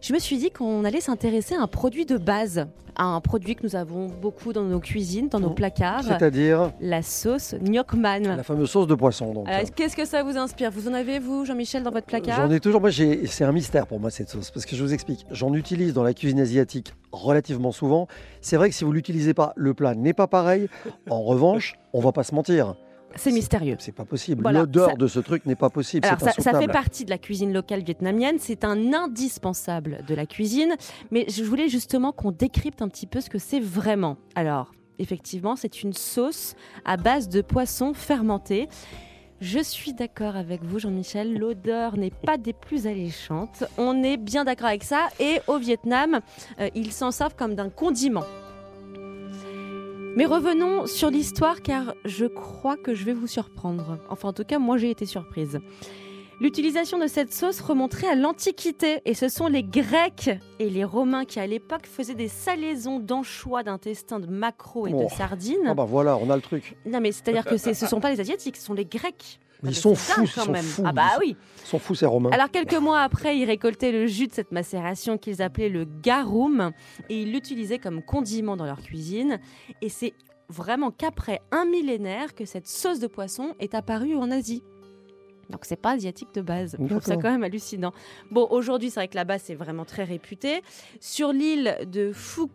je me suis dit qu'on allait s'intéresser à un produit de base, à un produit que nous avons beaucoup dans nos cuisines, dans nos placards. C'est-à-dire la sauce Ngoc Man. la fameuse sauce de poisson. Donc. Alors, Qu'est-ce que ça vous inspire? Vous en avez, vous, Jean-Michel, dans votre placard? J'en ai toujours. Moi, c'est un mystère pour moi cette sauce parce que je vous explique. J'en utilise dans la cuisine asiatique relativement souvent. C'est vrai que si vous l'utilisez pas, le plat n'est pas pareil. En revanche, on va pas se mentir. C'est mystérieux. C'est pas possible. Voilà, L'odeur ça- de ce truc n'est pas possible. Alors ça, ça fait partie de la cuisine locale vietnamienne, c'est un indispensable de la cuisine, mais je voulais justement qu'on décrypte un petit peu ce que c'est vraiment. Alors, effectivement, c'est une sauce à base de poisson fermenté. Je suis d'accord avec vous, Jean-Michel, l'odeur n'est pas des plus alléchantes. On est bien d'accord avec ça. Et au Vietnam, euh, ils s'en servent comme d'un condiment. Mais revenons sur l'histoire car je crois que je vais vous surprendre. Enfin en tout cas moi j'ai été surprise. L'utilisation de cette sauce remonterait à l'Antiquité et ce sont les Grecs et les Romains qui à l'époque faisaient des salaisons d'anchois, d'intestins, de maquereaux et Oh. de sardines. Ah bah voilà, on a le truc. Non mais c'est-à-dire que c'est- ce ne sont pas les Asiatiques, ce sont les Grecs. Ils sont c'est fous, ils quand sont même. fous. Ah bah oui. Ils sont fous ces Romains. Alors quelques mois après, ils récoltaient le jus de cette macération qu'ils appelaient le garum et ils l'utilisaient comme condiment dans leur cuisine. Et c'est vraiment qu'après un millénaire que cette sauce de poisson est apparue en Asie. Donc c'est pas asiatique de base. Je trouve ça quand même hallucinant. Bon, aujourd'hui, c'est vrai que là-bas, c'est vraiment très réputé. Sur l'île de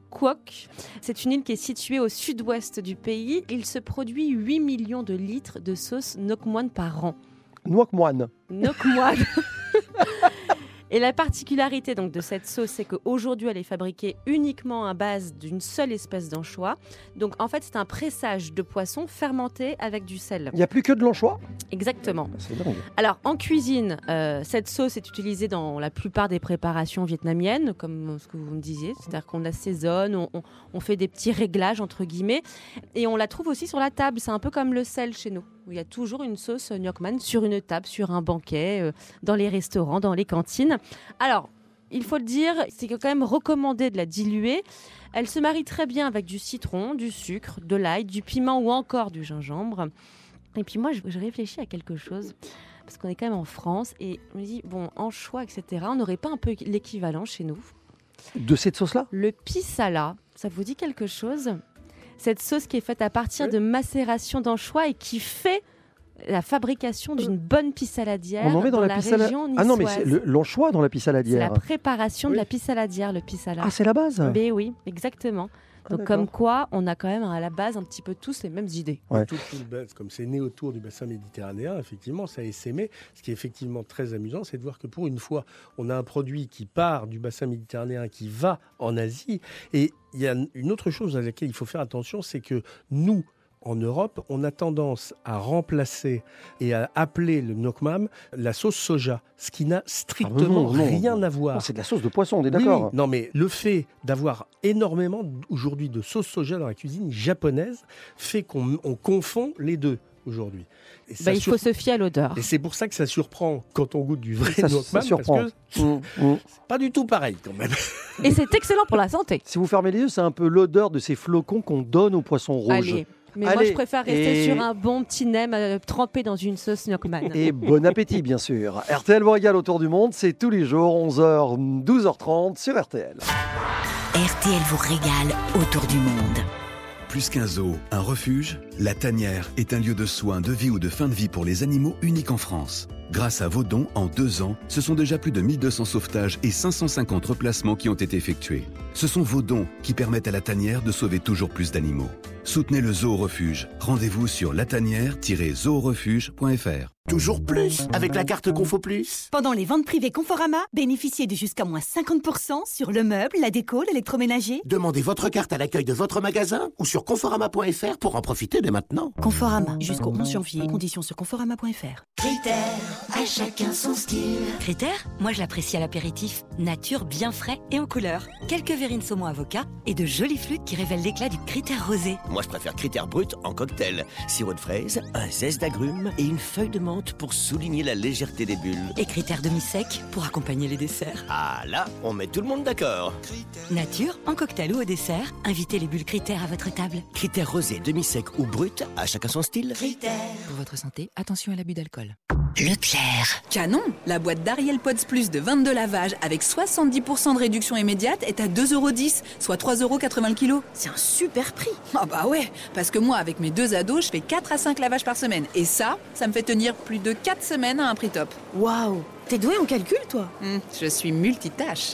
Quoc, c'est une île qui est située au sud-ouest du pays. Il se produit 8 millions de litres de sauce Nok Moine par an. Noix moine. Et la particularité donc de cette sauce, c'est qu'aujourd'hui, elle est fabriquée uniquement à base d'une seule espèce d'anchois. Donc en fait, c'est un pressage de poisson fermenté avec du sel. Il n'y a plus que de l'anchois? Exactement. Dingue. Alors en cuisine, euh, cette sauce est utilisée dans la plupart des préparations vietnamiennes, comme ce que vous me disiez, c'est-à-dire qu'on l'assaisonne, on, on- on fait des petits réglages entre guillemets, et on la trouve aussi sur la table. C'est un peu comme le sel chez nous, où il y a toujours une sauce Ngoc Man sur une table, sur un banquet, euh, dans les restaurants, dans les cantines. Alors il faut le dire, c'est quand même recommandé de la diluer. Elle se marie très bien avec du citron, du sucre, de l'ail, du piment ou encore du gingembre. Et puis moi, je, réfléchis à quelque chose, parce qu'on est quand même en France, et je me dis, bon, anchois, etc., on n'aurait pas un peu l'équivalent chez nous De cette sauce-là? Le pisala, ça vous dit quelque chose? Cette sauce qui est faite à partir de macération d'anchois et qui fait la fabrication d'une bonne pissaladière On en met dans, la, la pissaladière. région Ah non, mais l'anchois dans la C'est la préparation de la pissaladière, le pisala. Ah, c'est la base Mais oui, exactement. Donc d'accord. comme quoi, on a quand même à la base un petit peu tous les mêmes idées. Ouais. Tout- tout le bas- comme c'est né autour du bassin méditerranéen, effectivement, ça a essaimé. Ce qui est effectivement très amusant, c'est de voir que pour une fois, on a un produit qui part du bassin méditerranéen, qui va en Asie. Et il y a une autre chose à laquelle il faut faire attention, c'est que nous, en Europe, on a tendance à remplacer et à appeler le nokmam la sauce soja, ce qui n'a strictement Ah non, non. rien à voir. Non, c'est de la sauce de poisson, on est d'accord. oui. Non, mais le fait d'avoir énormément aujourd'hui de sauce soja dans la cuisine japonaise fait qu'on on confond les deux aujourd'hui. Et ça Bah, il sur- faut se fier à l'odeur. Et c'est pour ça que ça surprend quand on goûte du vrai Ça- ça nokmam, surprend. parce que Mm, mm. c'est pas du tout pareil quand même. Et c'est excellent pour la santé. Si vous fermez les yeux, c'est un peu l'odeur de ces flocons qu'on donne aux poissons rouges. Allez. Mais moi, je préfère rester Et- sur un bon petit nem euh, trempé dans une sauce Nokman. Et bon appétit, bien sûr. RTL vous régale autour du monde, c'est tous les jours, 11h, 12h30 sur RTL. RTL vous régale autour du monde. Plus qu'un zoo, un refuge, la tanière est un lieu de soins, de vie ou de fin de vie pour les animaux unique en France. Grâce à vos dons, en deux ans, ce sont déjà plus de 1200 sauvetages et 550 replacements qui ont été effectués. Ce sont vos dons qui permettent à la tanière de sauver toujours plus d'animaux. Soutenez le zoo refuge. Rendez-vous sur latanière-zoorefuge.fr. Toujours plus avec la carte Confo Plus. Pendant les ventes privées Conforama, bénéficiez de jusqu'à moins 50% sur le meuble, la déco, l'électroménager. Demandez votre carte à l'accueil de votre magasin ou sur conforama.fr pour en profiter dès maintenant. Conforama, jusqu'au 11 janvier. Conditions sur conforama.fr. Critères, à chacun son style. Critères, moi je l'apprécie à l'apéritif. Nature bien frais et en couleur. Quelques verrines saumon avocat et de jolies flûtes qui révèlent l'éclat du critère rosé. Moi, je préfère critère brut en cocktail. Sirop de fraise, un zeste d'agrumes et une feuille de menthe pour souligner la légèreté des bulles. Et critères demi-sec pour accompagner les desserts. Ah là, on met tout le monde d'accord. Nature, en cocktail ou au dessert, invitez les bulles critères à votre table. Critère rosé, demi-sec ou brut, à chacun son style. Pour votre santé, attention à l'abus d'alcool. Leclerc. Canon La boîte d'Ariel Pods Plus de 22 lavages avec 70% de réduction immédiate est à 2,10€, soit 3,80€ le kilo. C'est un super prix Ah bah ouais Parce que moi, avec mes deux ados, je fais 4 à 5 lavages par semaine. Et ça, ça me fait tenir plus de 4 semaines à un prix top. Waouh T'es doué en calcul, toi? Hmm, Je suis multitâche.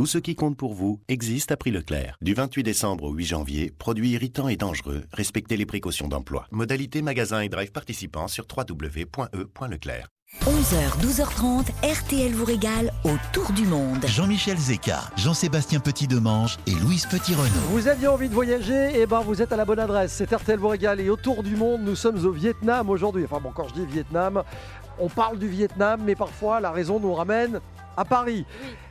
Tout ce qui compte pour vous existe à prix Leclerc. Du 28 décembre au 8 janvier, produits irritants et dangereux, respectez les précautions d'emploi. Modalité magasin et drive participants sur www.e.leclerc. 11h, 12h30, RTL vous régale autour du monde. Jean-Michel Zeka, Jean-Sébastien Petit-Demange et Louise Petit-Renaud. Vous aviez envie de voyager Eh ben, vous êtes à la bonne adresse. C'est RTL vous régale et autour du monde, nous sommes au Vietnam aujourd'hui. Enfin bon, quand je dis Vietnam, on parle du Vietnam, mais parfois la raison nous ramène à Paris.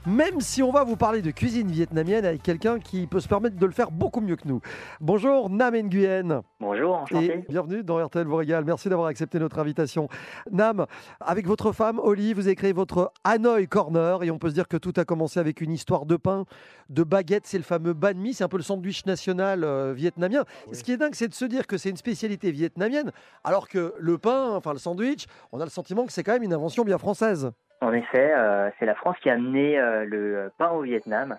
Même si on va vous parler de cuisine vietnamienne avec quelqu'un qui peut se permettre de le faire beaucoup mieux que nous. Bonjour Nam Nguyen. Bonjour, enchanté. Et bienvenue dans RTL vous régale. Merci d'avoir accepté notre invitation. Nam, avec votre femme Oli, vous avez créé votre Hanoi Corner et on peut se dire que tout a commencé avec une histoire de pain, de baguette, c'est le fameux banh mi, c'est un peu le sandwich national euh, vietnamien. Ce qui est dingue, c'est de se dire que c'est une spécialité vietnamienne, alors que le pain, enfin le sandwich, on a le sentiment que c'est quand même une invention bien française. En effet, euh, c'est la France qui a amené euh, le pain au Vietnam.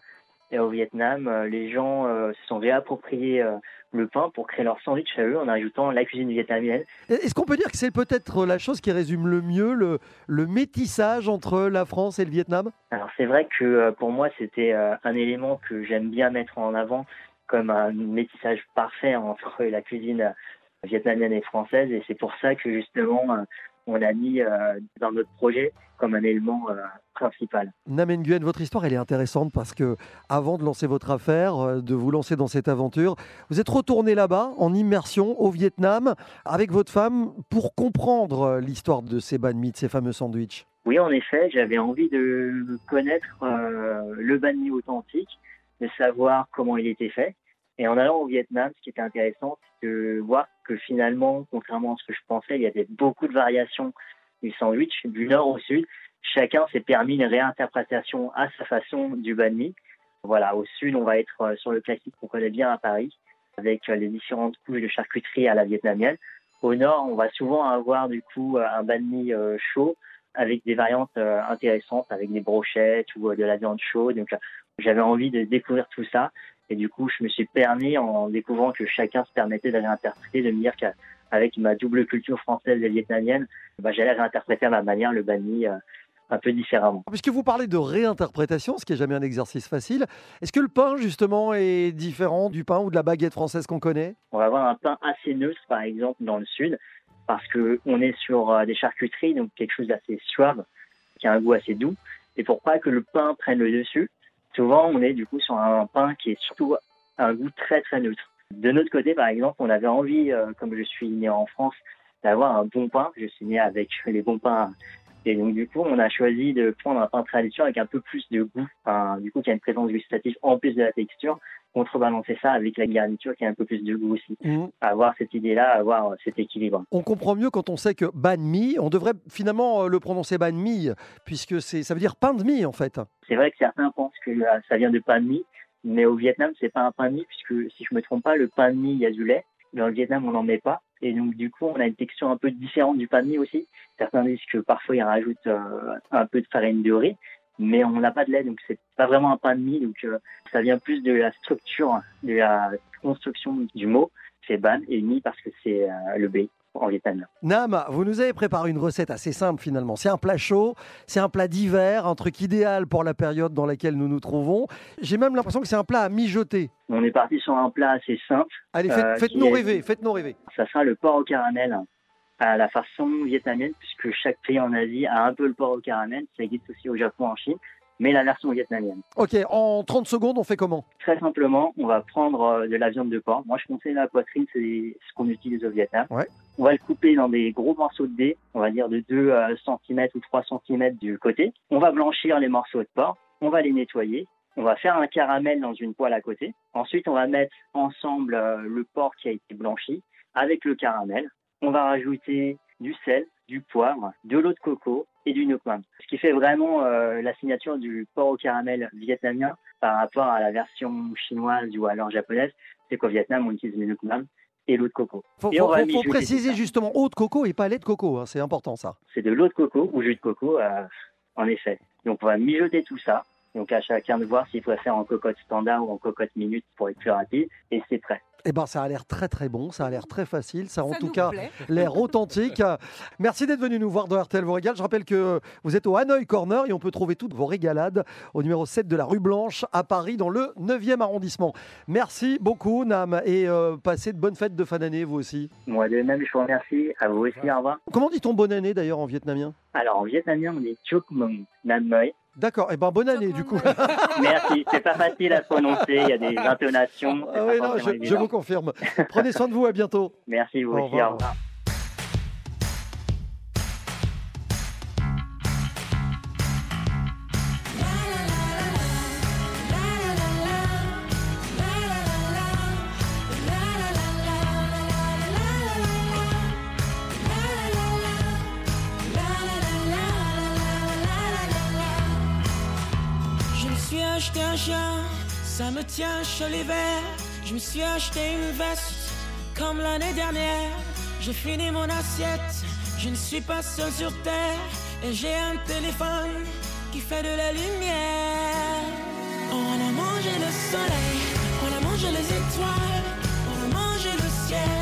Et au Vietnam, euh, les gens se sont réappropriés le pain pour créer leur sandwich à eux en ajoutant la cuisine vietnamienne. Est-ce qu'on peut dire que c'est peut-être la chose qui résume le mieux le, le métissage entre la France et le Vietnam? Alors c'est vrai que pour moi, c'était un élément que j'aime bien mettre en avant comme un métissage parfait entre la cuisine vietnamienne et française. Et c'est pour ça que justement, on a mis dans notre projet comme un élément euh, principal. Nam Nguyen, votre histoire elle est intéressante parce que avant de lancer votre affaire, euh, de vous lancer dans cette aventure, vous êtes retourné là-bas en immersion au Vietnam avec votre femme pour comprendre euh, l'histoire de ces banh mi, de ces fameux sandwichs. Oui, en effet, j'avais envie de connaître euh, le banh mi authentique, de savoir comment il était fait. Et en allant au Vietnam, ce qui était intéressant, c'est de voir que finalement, contrairement à ce que je pensais, il y avait beaucoup de variations du sandwich, du nord au sud. Chacun s'est permis une réinterprétation à sa façon du banh mi. Voilà, au sud, on va être euh, sur le classique qu'on connaît bien à Paris, avec euh, les différentes couches de charcuterie à la vietnamienne. Au nord, on va souvent avoir du coup euh, un banh mi chaud avec des variantes intéressantes, avec des brochettes ou de la viande chaude. Donc, j'avais envie de découvrir tout ça. Et du coup, je me suis permis, en découvrant que chacun se permettait de réinterpréter, de me dire qu'avec ma double culture française et vietnamienne, bah, j'allais réinterpréter à ma manière le banh mi euh, un peu différemment. Puisque vous parlez de réinterprétation, ce qui est jamais un exercice facile, est-ce que le pain justement est différent du pain ou de la baguette française qu'on connaît? On va avoir un pain assez neutre, par exemple, dans le sud, parce que on est sur euh, des charcuteries, donc quelque chose d'assez suave, qui a un goût assez doux. Et pour pas que le pain prenne le dessus, souvent on est du coup sur un pain qui est surtout un goût très très neutre. De notre côté, par exemple, on avait envie, euh, comme je suis né en France, d'avoir un bon pain. Je suis né avec les bons pains. Et donc, du coup, on a choisi de prendre un pain traditionnel avec un peu plus de goût, enfin, du coup, qui a une présence gustative en plus de la texture, contrebalancer ça avec la garniture qui a un peu plus de goût aussi. Mmh. Avoir cette idée-là, avoir cet équilibre. On comprend mieux quand on sait que banh mi, on devrait finalement euh, le prononcer banh mi, puisque ça veut dire pain de mie en fait. C'est vrai que certains pensent que euh, ça vient de pain de mie, mais au Vietnam, c'est pas un pain de mie, puisque si je me trompe pas, le pain de mie, il y a du lait. Dans le Vietnam, on n'en met pas. Et donc, du coup, on a une texture un peu différente du pain de mie aussi. Certains disent que parfois, ils rajoutent euh, un peu de farine de riz, mais on n'a pas de lait, donc c'est pas vraiment un pain de mie. Donc, euh, ça vient plus de la structure, de la construction du mot. C'est ban et mi parce que c'est euh, le B en. Nam, vous nous avez préparé une recette assez simple finalement. C'est un plat chaud, c'est un plat d'hiver, un truc idéal pour la période dans laquelle nous nous trouvons. J'ai même l'impression que c'est un plat à mijoter. On est parti sur un plat assez simple. Allez, faites, euh, faites-nous est- rêver, faites-nous rêver. Ça sera le porc au caramel à la façon vietnamienne, puisque chaque pays en Asie a un peu le porc au caramel. Ça existe aussi au Japon, en Chine, mais la version vietnamienne. Ok, en 30 secondes, on fait comment? Très simplement, on va prendre euh, de la viande de porc. Moi, je conseille la poitrine, c'est ce qu'on utilise au Vietnam. Ouais. On va le couper dans des gros morceaux de dés, on va dire de 2 cm ou 3 cm du côté. On va blanchir les morceaux de porc, on va les nettoyer. On va faire un caramel dans une poêle à côté. Ensuite, on va mettre ensemble euh, le porc qui a été blanchi avec le caramel. On va rajouter du sel, du poivre, de l'eau de coco et du mam. Ce qui fait vraiment euh, la signature du porc au caramel vietnamien par rapport à la version chinoise ou alors japonaise, c'est qu'au Vietnam, on utilise le mam et l'eau de coco. Faut, et faut- préciser justement eau de coco et pas lait de coco, hein, c'est important ça. C'est de l'eau de coco ou jus de coco, euh, en effet. Donc on va mijoter tout ça. Donc à chacun de voir s'il préfère en cocotte standard ou en cocotte minute pour être plus rapide. Et c'est prêt. Eh ben, ça a l'air très très bon, ça a l'air très facile, ça a en Ça tout cas l'air authentique. Merci d'être venu nous voir dans RTL vous régale. Je rappelle que vous êtes au Hanoï Corner et on peut trouver toutes vos régalades au numéro 7 de la rue Blanche à Paris dans le 9e arrondissement. Merci beaucoup Nam et euh, passez de bonnes fêtes de fin d'année vous aussi. Moi de même, je vous remercie. À vous aussi, au revoir. Comment dit-on bonne année d'ailleurs en vietnamien? Alors en vietnamien, on dit Chuk Mung Nam Moi. D'accord, et ben bonne année du coup. Merci. C'est pas facile à prononcer. Il y a des intonations. Ah oui, non, je, vous confirme. Prenez soin de vous, à bientôt. Merci vous Au aussi. revoir. Au revoir. Me tient chaud l'hiver. Je me suis acheté une veste, comme l'année dernière. J'ai fini mon assiette, je ne suis pas seul sur terre. Et j'ai un téléphone qui fait de la lumière. On a mangé le soleil, on a mangé les étoiles, on a mangé le ciel.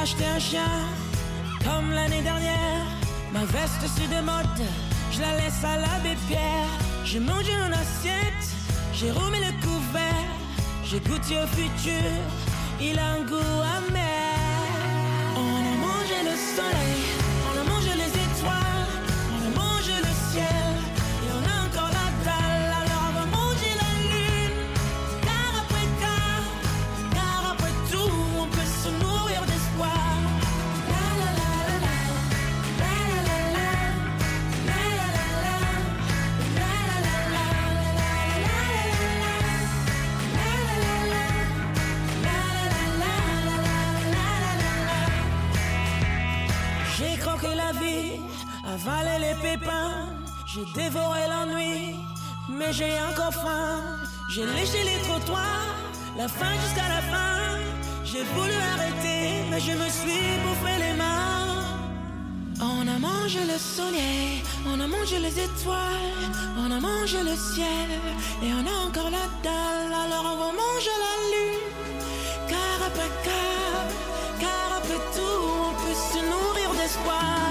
Racheté un chien, comme l'année dernière. Ma veste c'est de mode, je la laisse à l'abbé Pierre. J'ai mangé mon assiette, j'ai remis le couvert. J'ai goûté au futur, il a un goût amer. On a mangé le soleil, j'ai dévoré l'ennui, mais j'ai encore faim. J'ai léché les trottoirs, la fin jusqu'à la fin. J'ai voulu arrêter, mais je me suis bouffé les mains. On a mangé le soleil, on a mangé les étoiles, on a mangé le ciel, et on a encore la dalle, alors on va manger la lune. Car après car, car après tout, on peut se nourrir d'espoir.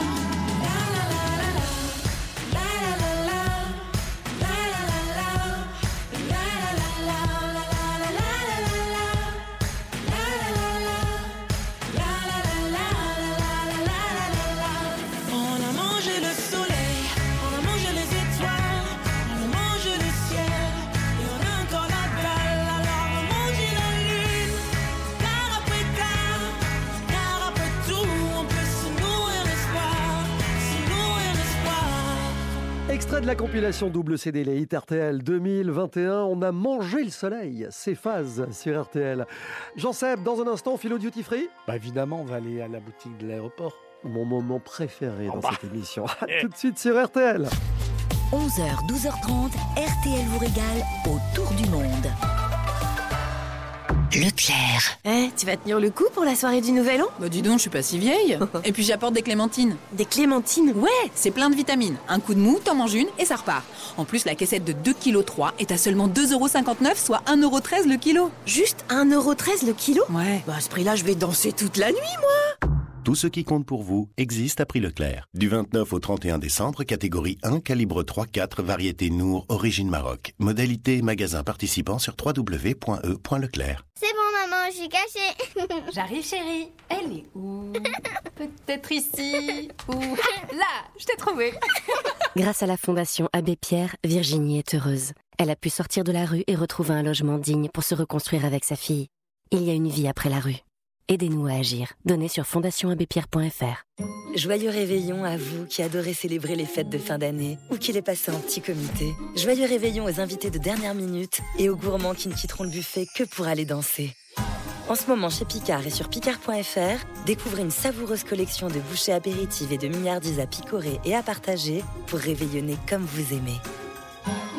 Extrait de la compilation double CD Les Hit RTL 2021. On a mangé le soleil. C'est phase sur RTL. Jean Seb, dans un instant, philo duty free. Bah évidemment, on va aller à la boutique de l'aéroport. Mon moment préféré dans bah. cette émission. Tout de suite sur RTL. 11h, 12h30, RTL vous régale autour du monde. Leclerc. Eh, tu vas tenir le coup pour la soirée du Nouvel An? Bah dis donc, je suis pas si vieille. et puis j'apporte des clémentines. Des clémentines Ouais, c'est plein de vitamines. Un coup de mou, t'en manges une et ça repart. En plus, la caissette de 2,3 kg est à seulement 2,59€, soit 1,13€ le kilo. Juste 1,13€ le kilo? Ouais. Bah à ce prix-là, je vais danser toute la nuit, moi Tout ce qui compte pour vous existe à prix Leclerc. Du 29 au 31 décembre, catégorie 1, calibre 3-4, variété Nour, origine Maroc. Modalité et magasin participant sur www.e.leclerc. C'est bon, maman, je suis cachée. J'arrive, chérie. Elle est où? Peut-être ici ou là. Je t'ai trouvé. Grâce à la Fondation Abbé Pierre, Virginie est heureuse. Elle a pu sortir de la rue et retrouver un logement digne pour se reconstruire avec sa fille. Il y a une vie après la rue. Aidez-nous à agir. Donnez sur fondationabbépierre.fr. Joyeux réveillon à vous qui adorez célébrer les fêtes de fin d'année ou qui les passez en petit comité. Joyeux réveillon aux invités de dernière minute et aux gourmands qui ne quitteront le buffet que pour aller danser. En ce moment chez Picard et sur picard.fr, découvrez une savoureuse collection de bouchées apéritives et de milliardises à picorer et à partager pour réveillonner comme vous aimez.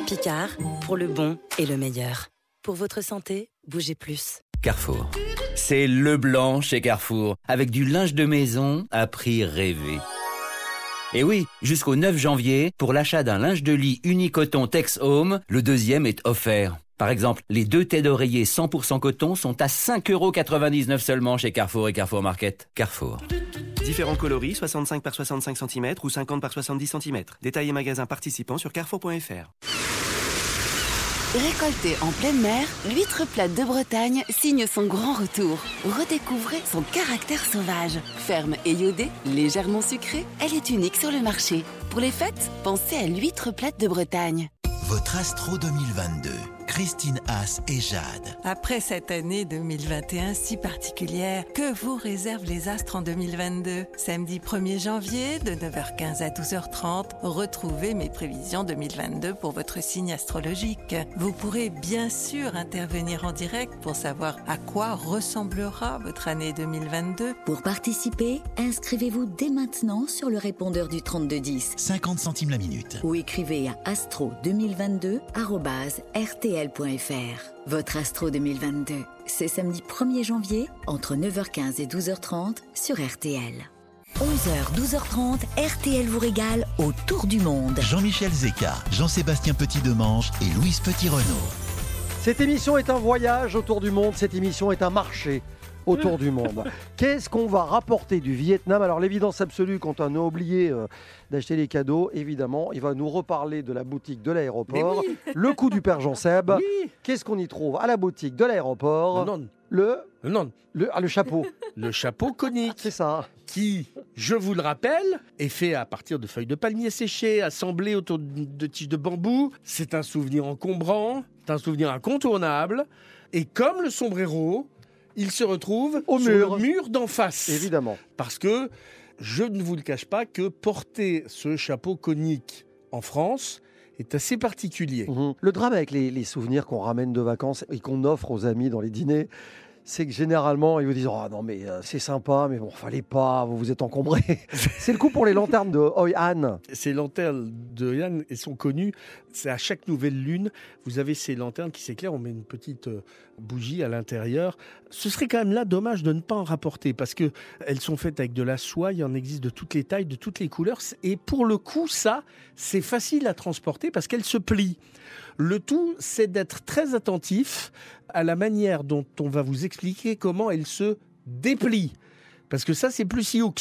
Picard, pour le bon et le meilleur. Pour votre santé, bougez plus. Carrefour. C'est le blanc chez Carrefour, avec du linge de maison à prix rêvé. Et oui, jusqu'au 9 janvier, pour l'achat d'un linge de lit Unicoton Tex Home, le deuxième est offert. Par exemple, les deux têtes d'oreiller 100% coton sont à 5,99€ seulement chez Carrefour et Carrefour Market. Carrefour. Différents coloris, 65 par 65 cm ou 50 par 70 cm. Détails et magasins participants sur carrefour.fr. Récoltée en pleine mer, l'huître plate de Bretagne signe son grand retour. Redécouvrez son caractère sauvage. Ferme et iodée, légèrement sucrée, elle est unique sur le marché. Pour les fêtes, pensez à l'huître plate de Bretagne. Votre Astro 2022. Christine Haas et Jade. Après cette année 2021 si particulière, que vous réservent les astres en 2022 Samedi 1er janvier, de 9h15 à 12h30, retrouvez mes prévisions 2022 pour votre signe astrologique. Vous pourrez bien sûr intervenir en direct pour savoir à quoi ressemblera votre année 2022. Pour participer, inscrivez-vous dès maintenant sur le répondeur du 3210 50 centimes la minute. ou écrivez à astro2022@rtl.fr. Votre Astro 2022, c'est samedi 1er janvier entre 9h15 et 12h30 sur RTL. 11h, 12h30, RTL vous régale autour du monde. Jean-Michel Zeka, Jean-Sébastien Petit-Demange et Louise Petit-Renault. Cette émission est un voyage autour du monde, cette émission est un marché autour du monde. Qu'est-ce qu'on va rapporter du Vietnam? Alors l'évidence absolue quand on a oublié euh, d'acheter les cadeaux, évidemment, il va nous reparler de la boutique de l'aéroport, oui. le coup du père Jean Seb. Qu'est-ce qu'on y trouve à la boutique de l'aéroport Non, non. Le non. Le, ah, le chapeau. Le chapeau conique. C'est ça. Qui, je vous le rappelle, est fait à partir de feuilles de palmier séchées, assemblées autour de de tiges de bambou. C'est un souvenir encombrant, c'est un souvenir incontournable. Et comme le sombrero, il se retrouve Au sur mur. le mur d'en face. Évidemment. Parce que je ne vous le cache pas que porter ce chapeau conique en France est assez particulier. Mhm. Le drame avec les souvenirs qu'on ramène de vacances et qu'on offre aux amis dans les dîners, c'est que généralement, ils vous disent Oh non, mais euh, c'est sympa, mais bon, fallait pas, vous vous êtes encombré. c'est le coup pour les lanternes de Hoi An. Ces lanternes de Yann elles sont connues. C'est à chaque nouvelle lune, vous avez ces lanternes qui s'éclairent. On met une petite euh, bougie à l'intérieur. Ce serait quand même là dommage de ne pas en rapporter parce que elles sont faites avec de la soie. Il y en existe de toutes les tailles, de toutes les couleurs. Et pour le coup, ça, c'est facile à transporter parce qu'elles se plient. Le tout, c'est d'être très attentif à la manière dont on va vous expliquer comment elles se déplient. Parce que ça, c'est plus sioux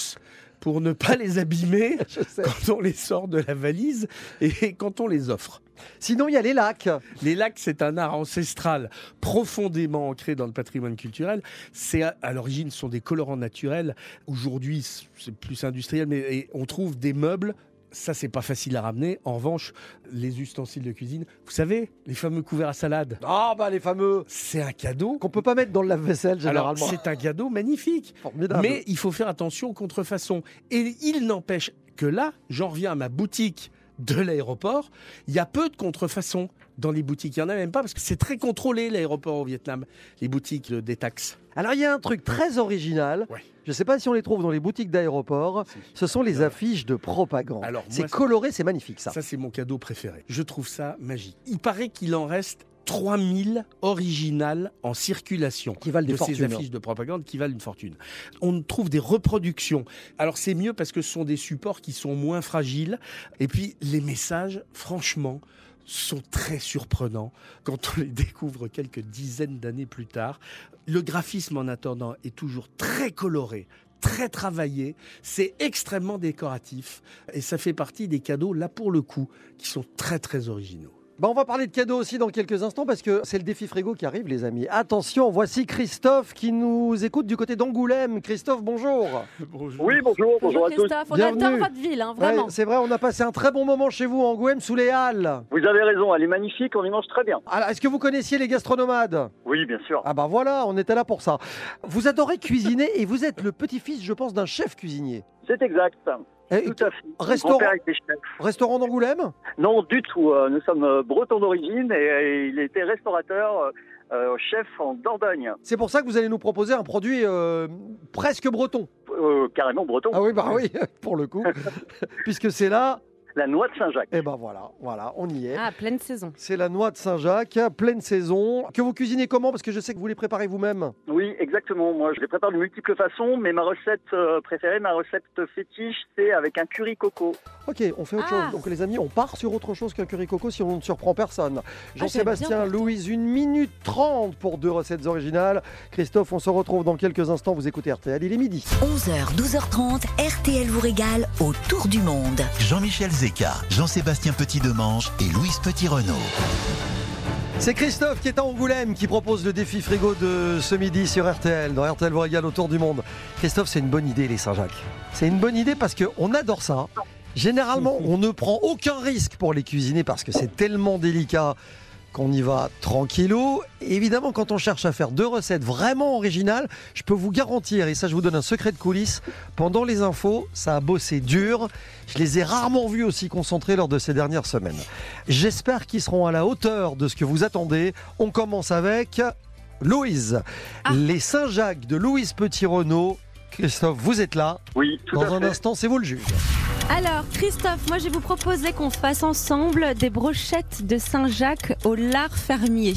pour ne pas les abîmer quand on les sort de la valise et quand on les offre. Sinon, il y a les lacs. Les lacs, c'est un art ancestral profondément ancré dans le patrimoine culturel. C'est à l'origine, ce sont des colorants naturels. Aujourd'hui, c'est plus industriel, mais on trouve des meubles ça, c'est pas facile à ramener. En revanche, les ustensiles de cuisine, vous savez, les fameux couverts à salade. Ah, bah les fameux C'est un cadeau. Qu'on peut pas mettre dans le lave-vaisselle, généralement. C'est un cadeau magnifique. Formidable. Mais il faut faire attention aux contrefaçons. Et il n'empêche que là, j'en reviens à ma boutique de l'aéroport, il y a peu de contrefaçons dans les boutiques. Il n'y en a même pas parce que c'est très contrôlé l'aéroport au Vietnam, les boutiques des taxes. Alors il y a un truc très original. Je ne sais pas si on les trouve dans les boutiques d'aéroport. Ce sont les affiches de propagande. C'est coloré, c'est magnifique ça. Ça c'est mon cadeau préféré. Je trouve ça magique. Il paraît qu'il en reste 3000 originales en circulation qui valent des de ces affiches de propagande qui valent une fortune. On trouve des reproductions. Alors c'est mieux parce que ce sont des supports qui sont moins fragiles. Et puis les messages, franchement, sont très surprenants quand on les découvre quelques dizaines d'années plus tard. Le graphisme en attendant est toujours très coloré, très travaillé, c'est extrêmement décoratif et ça fait partie des cadeaux, là pour le coup, qui sont très très originaux. Bah, on va parler de cadeaux aussi dans quelques instants parce que c'est le défi frigo qui arrive, les amis. Attention, voici Christophe qui nous écoute du côté d'Angoulême. Christophe, bonjour. bonjour. Oui, bonjour, bonjour, à tous. Christophe, on adore votre ville, hein, vraiment. c'est vrai, on a passé un très bon moment chez vous, Angoulême, sous les halles. Vous avez raison, elle est magnifique, on y mange très bien. Alors, est-ce que vous connaissiez les gastronomades? Oui, bien sûr. Ah bah voilà, on était là pour ça. Vous adorez cuisiner et vous êtes le petit-fils, je pense, d'un chef cuisinier. C'est exact. Eh, tout à fait. Restaurant, restaurant d'Angoulême? Non, du tout. Euh, nous sommes euh, bretons d'origine et il était restaurateur. Euh, chef en Dordogne. C'est pour ça que vous allez nous proposer un produit presque breton. carrément breton. Ah oui, bah oui, pour le coup. Puisque c'est là la noix de Saint-Jacques. Eh ben voilà, voilà, on y est. Ah, pleine saison. C'est la noix de Saint-Jacques, pleine saison. Que vous cuisinez comment? Parce que je sais que vous les préparez vous-même. Oui, exactement. Moi, je les prépare de multiples façons, mais ma recette euh, préférée, ma recette fétiche, c'est avec un curry coco. Ok, on fait autre Ah. chose. Donc les amis, on part sur autre chose qu'un curry coco si on ne surprend personne. Jean-Sébastien, Ah, bien Louise, une minute trente pour deux recettes originales. Christophe, on se retrouve dans quelques instants. Vous écoutez RTL, il est midi. 11h, 12h30, RTL vous régale autour du monde. Jean-Michel Zeka, Jean-Sébastien Petit-Demange et Louise Petit-Renault. C'est Christophe qui est à Angoulême qui propose le défi frigo de ce midi sur RTL, dans RTL vous régale autour du monde. Christophe, c'est une bonne idée les Saint-Jacques. C'est une bonne idée parce qu'on adore ça. Généralement, on ne prend aucun risque pour les cuisiner parce que c'est tellement délicat qu'on y va tranquillou. Et évidemment, quand on cherche à faire deux recettes vraiment originales, je peux vous garantir, et ça je vous donne un secret de coulisses, pendant les infos, ça a bossé dur. Je les ai rarement vus aussi concentrés lors de ces dernières semaines. J'espère qu'ils seront à la hauteur de ce que vous attendez. On commence avec Louise. Les Saint-Jacques de Louise Petit-Renault. Christophe, vous êtes là. Oui, tout Dans à un fait. instant, c'est vous le juge. Alors, Christophe, moi je vais vous proposer qu'on fasse ensemble des brochettes de Saint-Jacques au lard fermier.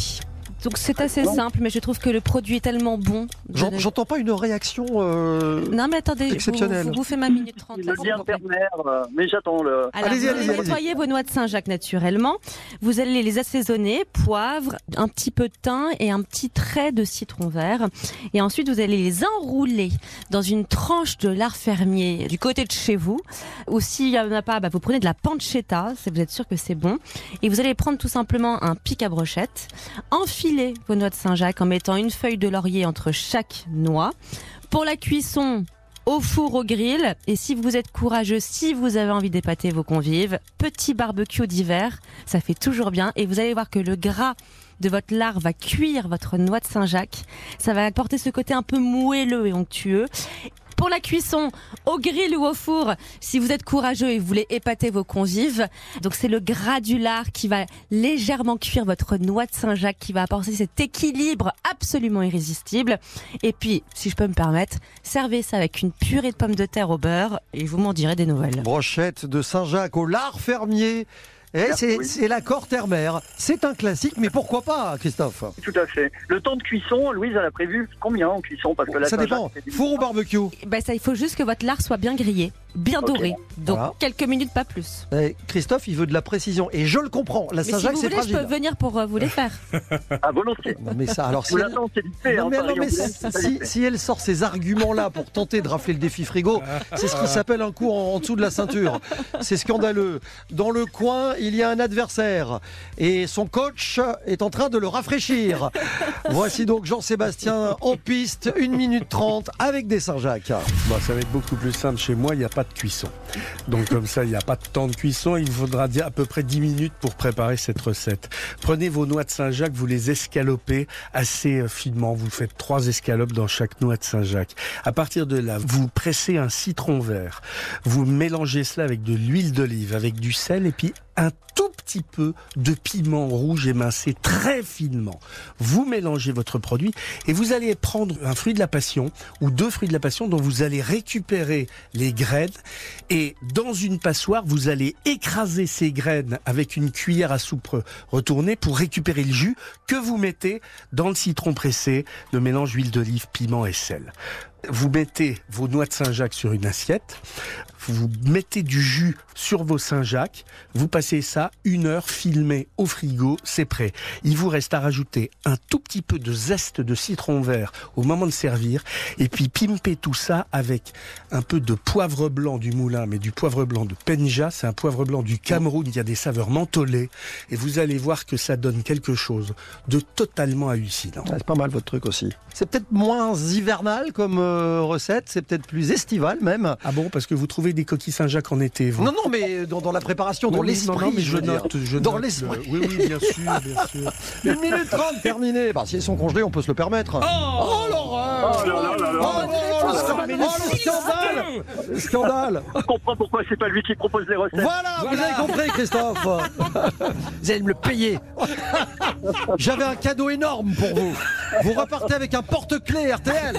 Donc c'est assez simple, mais je trouve que le produit est tellement bon. J'en- J'entends pas une réaction euh, Non mais attendez, vous, exceptionnelle. vous, vous faites ma minute 30. Le là, vous plaît. ternaire, mais j'attends le. Alors, Allez-y, vous allez-y, allez allez-y. nettoyer vos noix de Saint-Jacques naturellement. Vous allez les assaisonner, poivre, un petit peu de thym et un petit trait de citron vert. Et ensuite, vous allez les enrouler dans une tranche de lard fermier du côté de chez vous. Ou s'il n'y en a pas, bah, vous prenez de la pancetta, si vous êtes sûr que c'est bon. Et vous allez prendre tout simplement un pic à brochette, enfiler vos noix de Saint-Jacques en mettant une feuille de laurier entre chaque noix. Pour la cuisson, au four, au grill. Et si vous êtes courageux, si vous avez envie d'épater vos convives, petit barbecue d'hiver, ça fait toujours bien. Et vous allez voir que le gras de votre lard va cuire votre noix de Saint-Jacques. Ça va apporter ce côté un peu moelleux et onctueux. Pour la cuisson, au grill ou au four, si vous êtes courageux et voulez épater vos convives, donc c'est le lard qui va légèrement cuire votre noix de Saint-Jacques, qui va apporter cet équilibre absolument irrésistible. Et puis, si je peux me permettre, servez ça avec une purée de pommes de terre au beurre et vous m'en direz des nouvelles. Brochette de Saint-Jacques au lard fermier. Et c'est Oui. c'est l'accord terre-mer. C'est un classique, mais pourquoi pas, Christophe? Tout à fait. Le temps de cuisson, Louise, elle a prévu combien en cuisson? Parce que Ça dépend. Four ou barbecue Ben ça, il faut juste que votre lard soit bien grillé, bien doré. Donc Voilà. quelques minutes, pas plus. Eh, Christophe, il veut de la précision. Et je le comprends. La si Saint-Jacques, vous c'est voulez, je fragile. peux venir pour euh, vous les faire. Ah, volontiers. Non, mais ça, alors si elle... Non, hein, mais, non, mais si, si- si elle sort ces arguments-là pour tenter de rafler le défi frigo, c'est ce qui s'appelle un coup en, en dessous de la ceinture. C'est scandaleux. Dans le coin, il y a un adversaire et son coach est en train de le rafraîchir. Voici donc Jean-Sébastien en piste, 1 minute 30 avec des Saint-Jacques. Bah, ça va être beaucoup plus simple. Chez moi, il n'y a pas de cuisson. Donc, comme ça, il n'y a pas de temps de cuisson. Il faudra dire à peu près 10 minutes pour préparer cette recette. Prenez vos noix de Saint-Jacques, vous les escalopez assez euh, finement. Vous faites trois escalopes dans chaque noix de Saint-Jacques. À partir de là, vous pressez un citron vert. Vous mélangez cela avec de l'huile d'olive, avec du sel et puis un tout petit peu de piment rouge émincé très finement. Vous mélangez votre produit et vous allez prendre un fruit de la passion ou deux fruits de la passion dont vous allez récupérer les graines et dans une passoire, vous allez écraser ces graines avec une cuillère à soupe retournée pour récupérer le jus que vous mettez dans le citron pressé, le mélange huile d'olive, piment et sel. Vous mettez vos noix de Saint-Jacques sur une assiette, vous mettez du jus sur vos Saint-Jacques, vous passez ça heure filmé au frigo, c'est prêt. Il vous reste à rajouter un tout petit peu de zeste de citron vert au moment de servir et puis pimper tout ça avec un peu de poivre blanc du moulin, mais du poivre blanc de Penja, c'est un poivre blanc du Cameroun qui a des saveurs mentholées et vous allez voir que ça donne quelque chose de totalement hallucinant. Ah, C'est pas mal votre truc aussi. C'est peut-être moins hivernal comme euh, recette, c'est peut-être plus estival même. Ah bon, parce que vous trouvez des coquilles Saint-Jacques en été, vous? Non, non, mais dans, dans la préparation, dans Oui, l'esprit. je veux dire. Je dans note l'esprit. le- Oui, oui, bien sûr, bien sûr. Une minute trente terminée. Bah, si elles sont congelées, on peut se le permettre. Oh, l'horreur Oh là là là là. Oh, le scandale Oh, le scandale Le scandale Je comprends pourquoi c'est pas lui qui propose les recettes. Voilà, vous avez compris, Christophe Vous allez me le payer J'avais un cadeau énorme pour vous. Vous repartez avec un porte-clés RTL.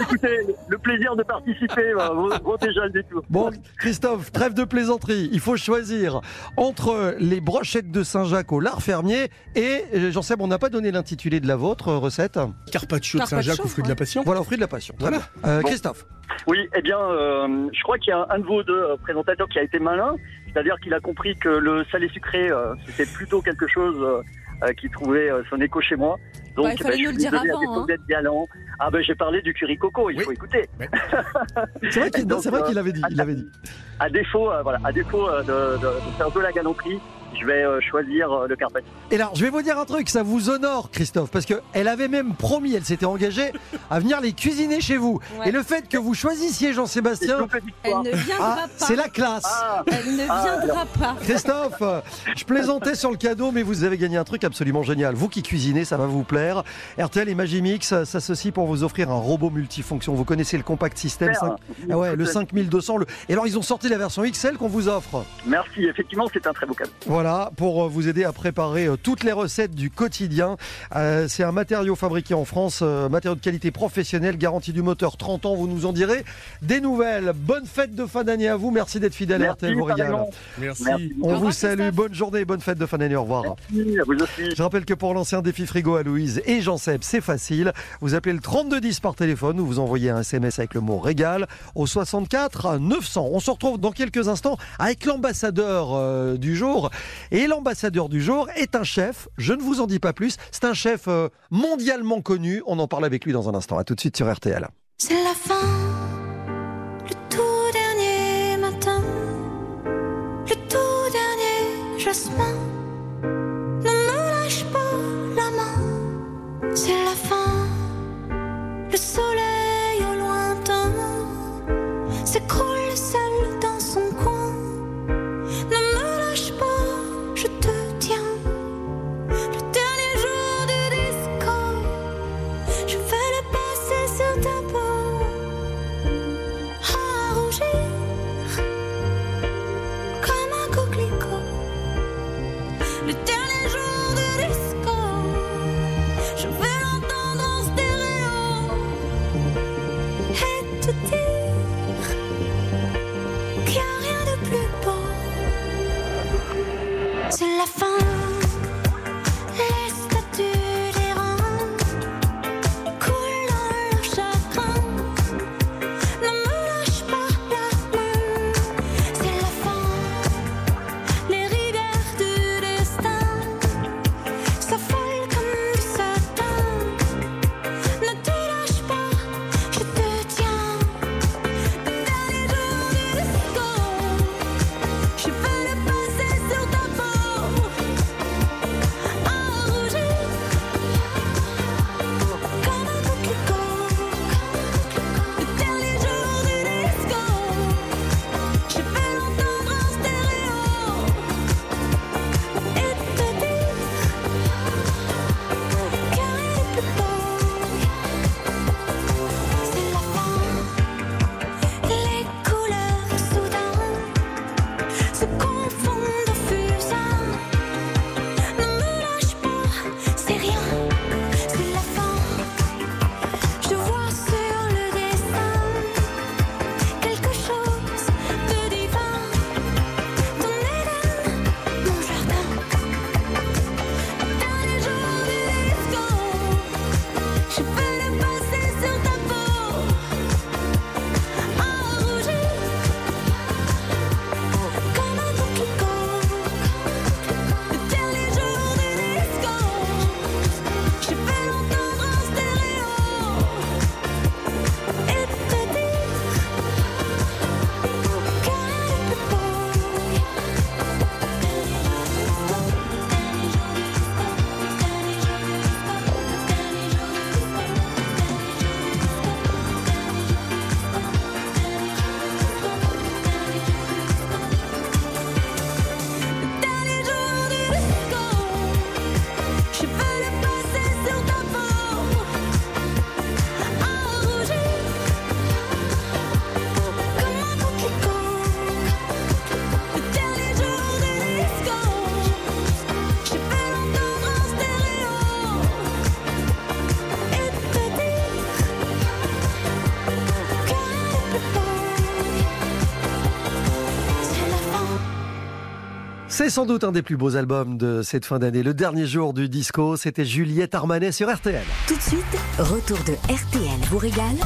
Écoutez, le plaisir de participer va vaut déjà le détour. Bon, Christophe, trêve de plaisanterie. Il faut choisir entre les brochettes de Saint-Jacques au lard fermier et, euh, j'en sais, on n'a pas donné l'intitulé de la vôtre euh, recette. Carpaccio de Saint-Jacques au fruit de la passion Voilà, au fruit de la passion. Très bien. Euh, Bon. Christophe. Oui, eh bien, euh, je crois qu'il y a un de vos deux euh, présentateurs qui a été malin, c'est-à-dire qu'il a compris que le salé sucré, euh, c'était plutôt quelque chose euh, euh, qui trouvait son écho chez moi. Donc, Bah, il fallait je nous le dire avant, défaut hein. d'être galant. Ah ben, j'ai parlé du curry coco, il faut écouter. C'est vrai qu'il Donc, c'est vrai euh, qu'il avait dit. Il avait dit. À défaut, euh, voilà, à défaut euh, de, de- de faire de la galanterie, je vais euh, choisir euh, le carpaccio. Et alors, je vais vous dire un truc, ça vous honore, Christophe, parce qu'elle avait même promis, elle s'était engagée à venir les cuisiner chez vous. Ouais. Et le fait que vous choisissiez Jean-Sébastien, Elle ne viendra ah, pas. c'est la classe. Ah, Elle ne Ah, viendra pas. Christophe, je plaisantais sur le cadeau, mais vous avez gagné un truc absolument génial. Vous qui cuisinez, ça va vous plaire. RTL et Magimix s'associent pour vous offrir un robot multifonction. Vous connaissez le Compact System Super. 5... ah ouais, le 5200. Le... Et alors, ils ont sorti la version XL qu'on vous offre. Merci, effectivement, c'est un très beau cadeau. Voilà, pour euh, vous aider à préparer euh, toutes les recettes du quotidien. Euh, c'est un matériau fabriqué en France, euh, matériau de qualité professionnelle, garantie du moteur 30 ans, vous nous en direz des nouvelles. Bonne fête de fin d'année à vous, merci d'être fidèle à RTL. Merci. Merci. On vous salue, bonne journée, bonne fête de fin d'année, au revoir. Merci, à vous aussi. Je rappelle que pour lancer un défi frigo à Louise et Jean Seb, c'est facile. Vous appelez le 3210 par téléphone ou vous envoyez un SMS avec le mot régal au 64 900. On se retrouve dans quelques instants avec l'ambassadeur euh, du jour. Et l'ambassadeur du jour est un chef, je ne vous en dis pas plus, c'est un chef euh, mondialement connu. On en parle avec lui dans un instant. À tout de suite sur RTL. C'est la fin, le tout dernier matin, le tout dernier jasmin. Ne me lâche pas la main, c'est la fin, le soleil au lointain s'écroule seul dans son coin. C'est sans doute un des plus beaux albums de cette fin d'année. Le dernier jour du disco, c'était Juliette Armanet sur RTL. Tout de suite, retour de RTL vous régale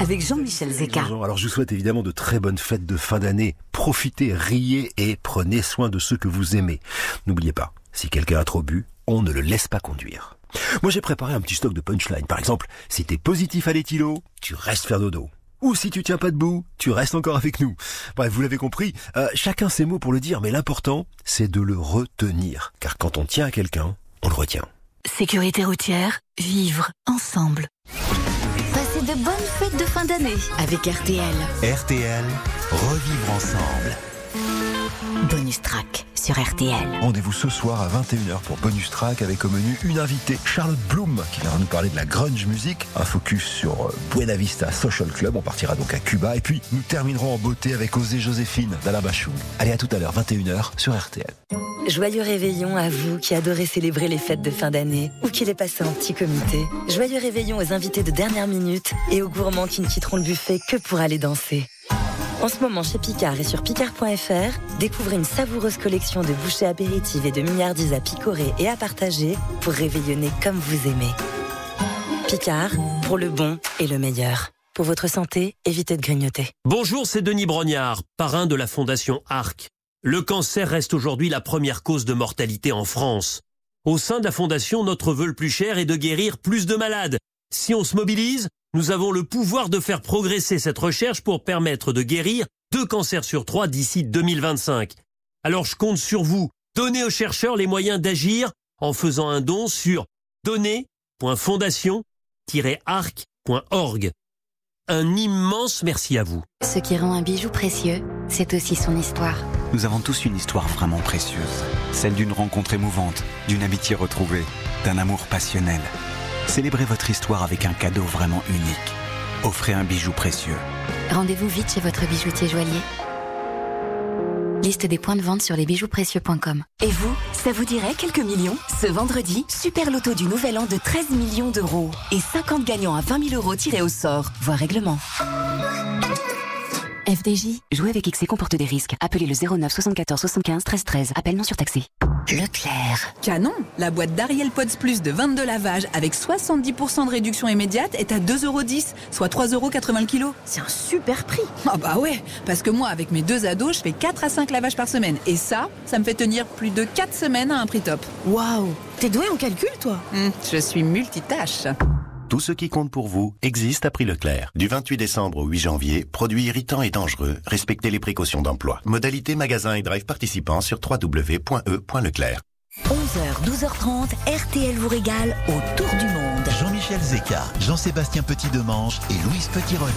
avec Jean-Michel Zeka. Bonjour. Alors je vous souhaite évidemment de très bonnes fêtes de fin d'année. Profitez, riez et prenez soin de ceux que vous aimez. N'oubliez pas, si quelqu'un a trop bu, on ne le laisse pas conduire. Moi j'ai préparé un petit stock de punchline. Par exemple, si t'es positif à l'éthylot, tu restes faire dodo. Ou si tu tiens pas debout, tu restes encore avec nous. Bref, vous l'avez compris, euh, chacun ses mots pour le dire, mais l'important, c'est de le retenir. Car quand on tient à quelqu'un, on le retient. Sécurité routière, vivre ensemble. Passez de bonnes fêtes de fin d'année avec RTL. RTL, revivre ensemble. Bonus track sur RTL. Rendez-vous ce soir à 21h pour Bonus Track avec au menu une invitée, Charlotte Bloom, qui viendra nous parler de la grunge music. Un focus sur euh, Buena Vista Social Club. On partira donc à Cuba. Et puis, nous terminerons en beauté avec Osée Joséphine d'Alain Bachung. Allez, à tout à l'heure, 21h sur RTL. Joyeux réveillon à vous qui adorez célébrer les fêtes de fin d'année ou qui les passez en petit comité. Joyeux réveillon aux invités de dernière minute et aux gourmands qui ne quitteront le buffet que pour aller danser. En ce moment, chez Picard et sur picard.fr, découvrez une savoureuse collection de bouchées apéritives et de milliardises à picorer et à partager pour réveillonner comme vous aimez. Picard, pour le bon et le meilleur. Pour votre santé, évitez de grignoter. Bonjour, c'est Denis Brognard, parrain de la Fondation ARC. Le cancer reste aujourd'hui la première cause de mortalité en France. Au sein de la Fondation, notre vœu le plus cher est de guérir plus de malades. Si on se mobilise, nous avons le pouvoir de faire progresser cette recherche pour permettre de guérir deux cancers sur trois d'ici 2025. Alors je compte sur vous. Donnez aux chercheurs les moyens d'agir en faisant un don sur donner.fondation-arc.org. Un immense merci à vous. Ce qui rend un bijou précieux, c'est aussi son histoire. Nous avons tous une histoire vraiment précieuse. Celle d'une rencontre émouvante, d'une amitié retrouvée, d'un amour passionnel. Célébrez votre histoire avec un cadeau vraiment unique. Offrez un bijou précieux. Rendez-vous vite chez votre bijoutier joaillier. Liste des points de vente sur lesbijoutsprécieux.com. Et vous, ça vous dirait quelques millions Ce vendredi, super loto du Nouvel An de 13 millions d'euros. Et 50 gagnants à 20 000 euros tirés au sort. Voir règlement. FDJ, jouer avec XC comporte des risques. Appelez le 09 74 75 13 13. Appel non surtaxé. Leclerc. Canon La boîte d'Ariel Pods Plus de 22 lavages avec 70% de réduction immédiate est à 2,10€, soit 3,80€ le kilo. C'est un super prix Ah bah ouais Parce que moi, avec mes deux ados, je fais 4 à 5 lavages par semaine. Et ça, ça me fait tenir plus de 4 semaines à un prix top. Waouh T'es doué en calcul, toi? Hum, Je suis multitâche. Tout ce qui compte pour vous existe à prix Leclerc. Du 28 décembre au 8 janvier, produits irritants et dangereux, respectez les précautions d'emploi. Modalité magasin et drive participants sur www.e.leclerc. 11h, 12h30, RTL vous régale autour du monde. Jean-Michel Zeka, Jean-Sébastien Petit-Demange et Louise Petit-Renault.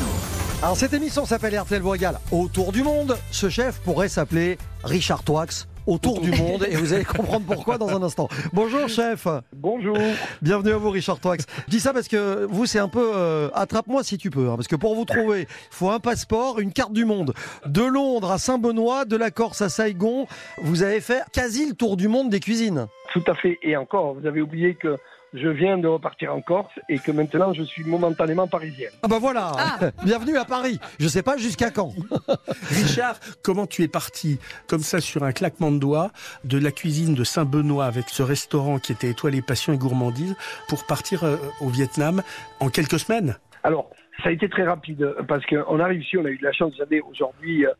Alors cette émission s'appelle RTL vous régale autour du monde. Ce chef pourrait s'appeler Richard Toix. Autour du monde et vous allez comprendre pourquoi dans un instant. Bonjour chef. Bonjour. Bienvenue à vous Richard Toix. Je dis ça parce que vous c'est un peu euh, attrape-moi si tu peux hein, parce que pour vous trouver, il faut un passeport, une carte du monde. De Londres à Saint-Benoît, de la Corse à Saigon, vous avez fait quasi le tour du monde des cuisines. Tout à fait. Et encore, vous avez oublié que je viens de repartir en Corse et que maintenant je suis momentanément parisienne. Ah bah voilà, bienvenue à Paris. Je sais pas jusqu'à quand. Richard, comment tu es parti comme ça sur un claquement de doigts de la cuisine de Saint-Benoît avec ce restaurant qui était étoilé passion et gourmandise pour partir euh, au Vietnam en quelques semaines? Alors, ça a été très rapide parce qu'on arrive ici, on a eu de la chance, vous savez, aujourd'hui, euh,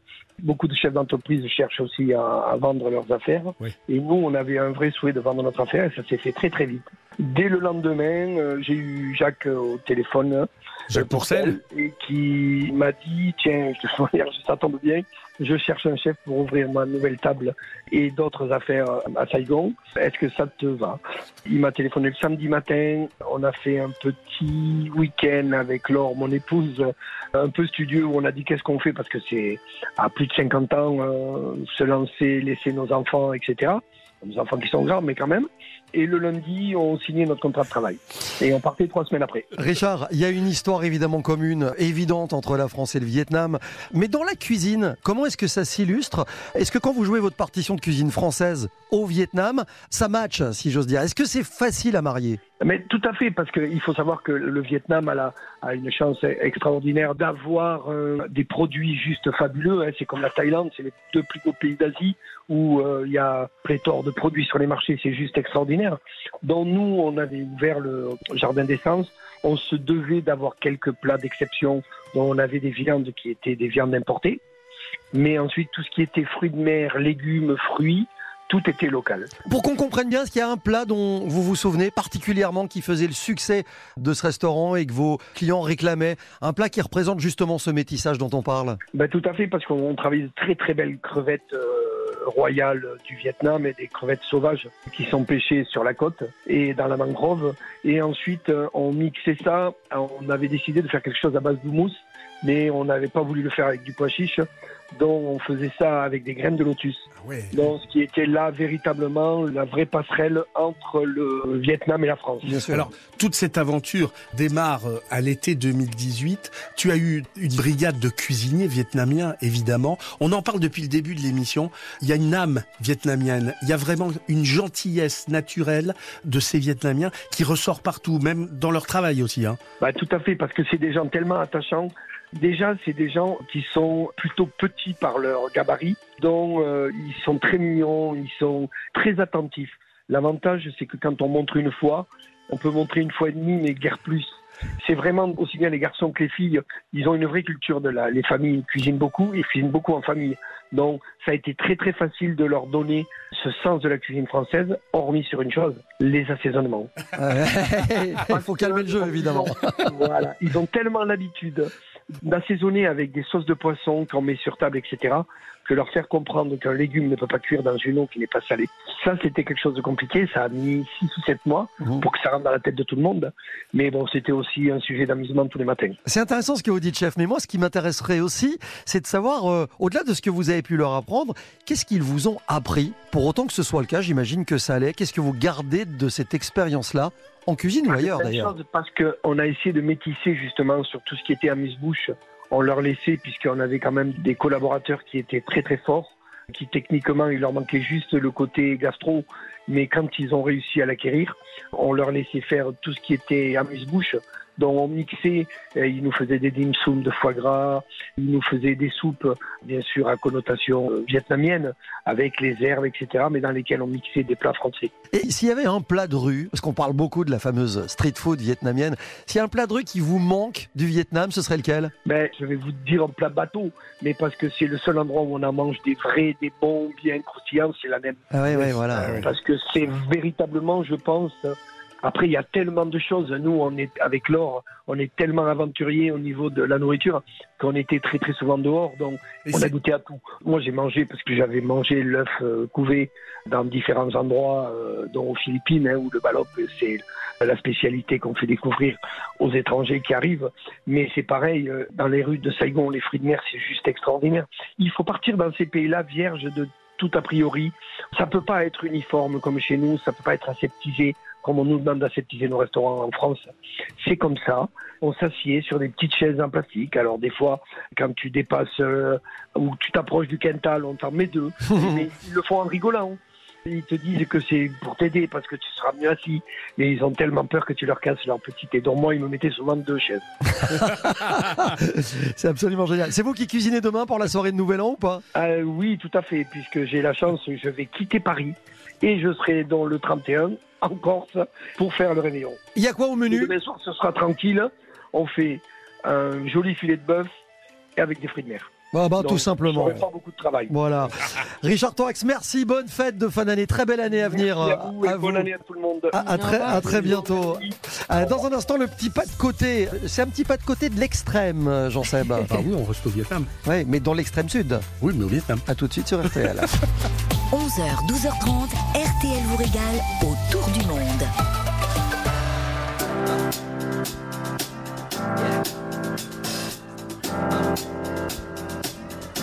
beaucoup de chefs d'entreprise cherchent aussi à, à vendre leurs affaires. Et nous, on avait un vrai souhait de vendre notre affaire et ça s'est fait très très vite. Dès le lendemain, euh, j'ai eu Jacques euh, au téléphone. Jacques Pourcel Et qui m'a dit, tiens, je te manière, ça tombe bien, je cherche un chef pour ouvrir ma nouvelle table et d'autres affaires à Saigon. Est-ce que ça te va? Il m'a téléphoné le samedi matin. On a fait un petit week-end avec Laure, mon épouse, un peu studieux où on a dit qu'est-ce qu'on fait parce que c'est à plus de 50 ans euh, se lancer, laisser nos enfants, etc. Nos enfants qui sont grands, mais quand même. Et le lundi, on signait notre contrat de travail. Et on partait trois semaines après. Richard, il y a une histoire évidemment commune, évidente entre la France et le Vietnam. Mais dans la cuisine, comment est-ce que ça s'illustre? Est-ce que quand vous jouez votre partition de cuisine française au Vietnam, ça match, si j'ose dire? Est-ce que c'est facile à marier? Mais tout à fait, parce qu'il faut savoir que le Vietnam a, la, a une chance extraordinaire d'avoir euh, des produits juste fabuleux. Hein. C'est comme la Thaïlande, c'est les deux plus beaux pays d'Asie où euh, il y a pléthore de produits sur les marchés, c'est juste extraordinaire. Donc nous, on avait ouvert le jardin d'essence. On se devait d'avoir quelques plats d'exception dont on avait des viandes qui étaient des viandes importées. Mais ensuite, tout ce qui était fruits de mer, légumes, fruits, tout était local. Pour qu'on comprenne bien, est-ce qu'il y a un plat dont vous vous souvenez particulièrement qui faisait le succès de ce restaurant et que vos clients réclamaient? Un plat qui représente justement ce métissage dont on parle? Ben, Tout à fait, parce qu'on travaille de très très belles crevettes euh, royales du Vietnam et des crevettes sauvages qui sont pêchées sur la côte et dans la mangrove. Et ensuite, euh, on mixait ça. On avait décidé de faire quelque chose à base de mousse, mais on n'avait pas voulu le faire avec du pois chiche. Donc on faisait ça avec des graines de lotus. Donc ce qui était là véritablement la vraie passerelle entre le Vietnam et la France. Alors, toute cette aventure démarre euh, à l'été 2018. Tu as eu une brigade de cuisiniers vietnamiens, évidemment. On en parle depuis le début de l'émission. Il y a une âme vietnamienne. Il y a vraiment une gentillesse naturelle de ces Vietnamiens qui ressort partout, même dans leur travail aussi. Hein. Bah, tout à fait, parce que c'est des gens tellement attachants. Déjà, c'est des gens qui sont plutôt petits par leur gabarit, donc euh, ils sont très mignons, ils sont très attentifs. L'avantage, c'est que quand on montre une fois, on peut montrer une fois et demie, mais guère plus. C'est vraiment aussi bien les garçons que les filles, ils ont une vraie culture de la. Les familles cuisinent beaucoup et cuisinent beaucoup en famille. Donc, ça a été très très facile de leur donner ce sens de la cuisine française, hormis sur une chose, les assaisonnements. Il faut calmer le jeu, évidemment. voilà, ils ont tellement l'habitude d'assaisonner avec des sauces de poisson qu'on met sur table, etc., que leur faire comprendre qu'un légume ne peut pas cuire dans une eau qui n'est pas salée. Ça, c'était quelque chose de compliqué. Ça a mis 6 ou 7 mois pour que ça rentre dans la tête de tout le monde. Mais bon, c'était aussi un sujet d'amusement tous les matins. C'est intéressant ce que vous dites, chef. Mais moi, ce qui m'intéresserait aussi, c'est de savoir, euh, au-delà de ce que vous avez pu leur apprendre, qu'est-ce qu'ils vous ont appris? Pour autant que ce soit le cas, j'imagine que ça allait. Qu'est-ce que vous gardez de cette expérience-là en cuisine ou ailleurs d'ailleurs? Parce qu'on a essayé de métisser justement sur tout ce qui était amuse-bouche. On leur laissait, puisqu'on avait quand même des collaborateurs qui étaient très très forts. qui techniquement, il leur manquait juste le côté gastro, mais quand ils ont réussi à l'acquérir, on leur laissait faire tout ce qui était amuse-bouche. Donc on mixait, ils nous faisaient des dim sum de foie gras, ils nous faisaient des soupes, bien sûr à connotation euh, vietnamienne, avec les herbes, etc., mais dans lesquelles on mixait des plats français. Et s'il y avait un plat de rue, parce qu'on parle beaucoup de la fameuse street food vietnamienne, s'il y a un plat de rue qui vous manque du Vietnam, ce serait lequel? Ben, je vais vous dire un plat bateau, mais parce que c'est le seul endroit où on en mange des vrais, des bons, bien croustillants, c'est la même. Ah ouais, ouais, voilà. Euh, Parce que c'est véritablement, je pense. Après, il y a tellement de choses. Nous, on est avec l'or, on est tellement aventuriers au niveau de la nourriture qu'on était très très souvent dehors, donc on a goûté à tout. Moi, j'ai mangé parce que j'avais mangé l'œuf euh, couvé dans différents endroits, euh, dont aux Philippines, hein, où le ballop, c'est la spécialité qu'on fait découvrir aux étrangers qui arrivent. Mais c'est pareil, euh, dans les rues de Saigon, les fruits de mer, c'est juste extraordinaire. Il faut partir dans ces pays-là vierges de tout a priori. Ça peut pas être uniforme comme chez nous, ça peut pas être aseptisé comme on nous demande d'aseptiser nos restaurants en France. C'est comme ça. On s'assied sur des petites chaises en plastique. Alors des fois, quand tu dépasses euh, ou tu t'approches du quintal, on t'en met deux. Mais ils le font en rigolant. Ils te disent que c'est pour t'aider parce que tu seras mieux assis. Mais ils ont tellement peur que tu leur casses leur petite. Et donc moi, ils me mettaient souvent deux chaises. C'est absolument génial. C'est vous qui cuisinez demain pour la soirée de Nouvel An ou pas? Euh, oui, tout à fait, puisque j'ai la chance, je vais quitter Paris et je serai dans le 31 en Corse pour faire le réveillon. Il y a quoi au menu Demain soir, ce sera tranquille. On fait un joli filet de bœuf et avec des fruits de mer. Bah, bah, Donc, tout simplement. pas beaucoup de travail. Voilà. Richard Torax, merci, bonne fête de fin d'année, très belle année à venir. Merci à vous et à bonne vous. année à tout le monde. À, à très, à très bientôt. Euh, Dans un instant, le petit pas de côté. C'est un petit pas de côté de l'extrême, euh, Jean-Seb. Ah oui, on reste au Vietnam. Oui, mais dans l'extrême sud. Oui, mais au Vietnam. À tout de suite sur RTL. 11h, 12h30, RTL vous régale autour du monde.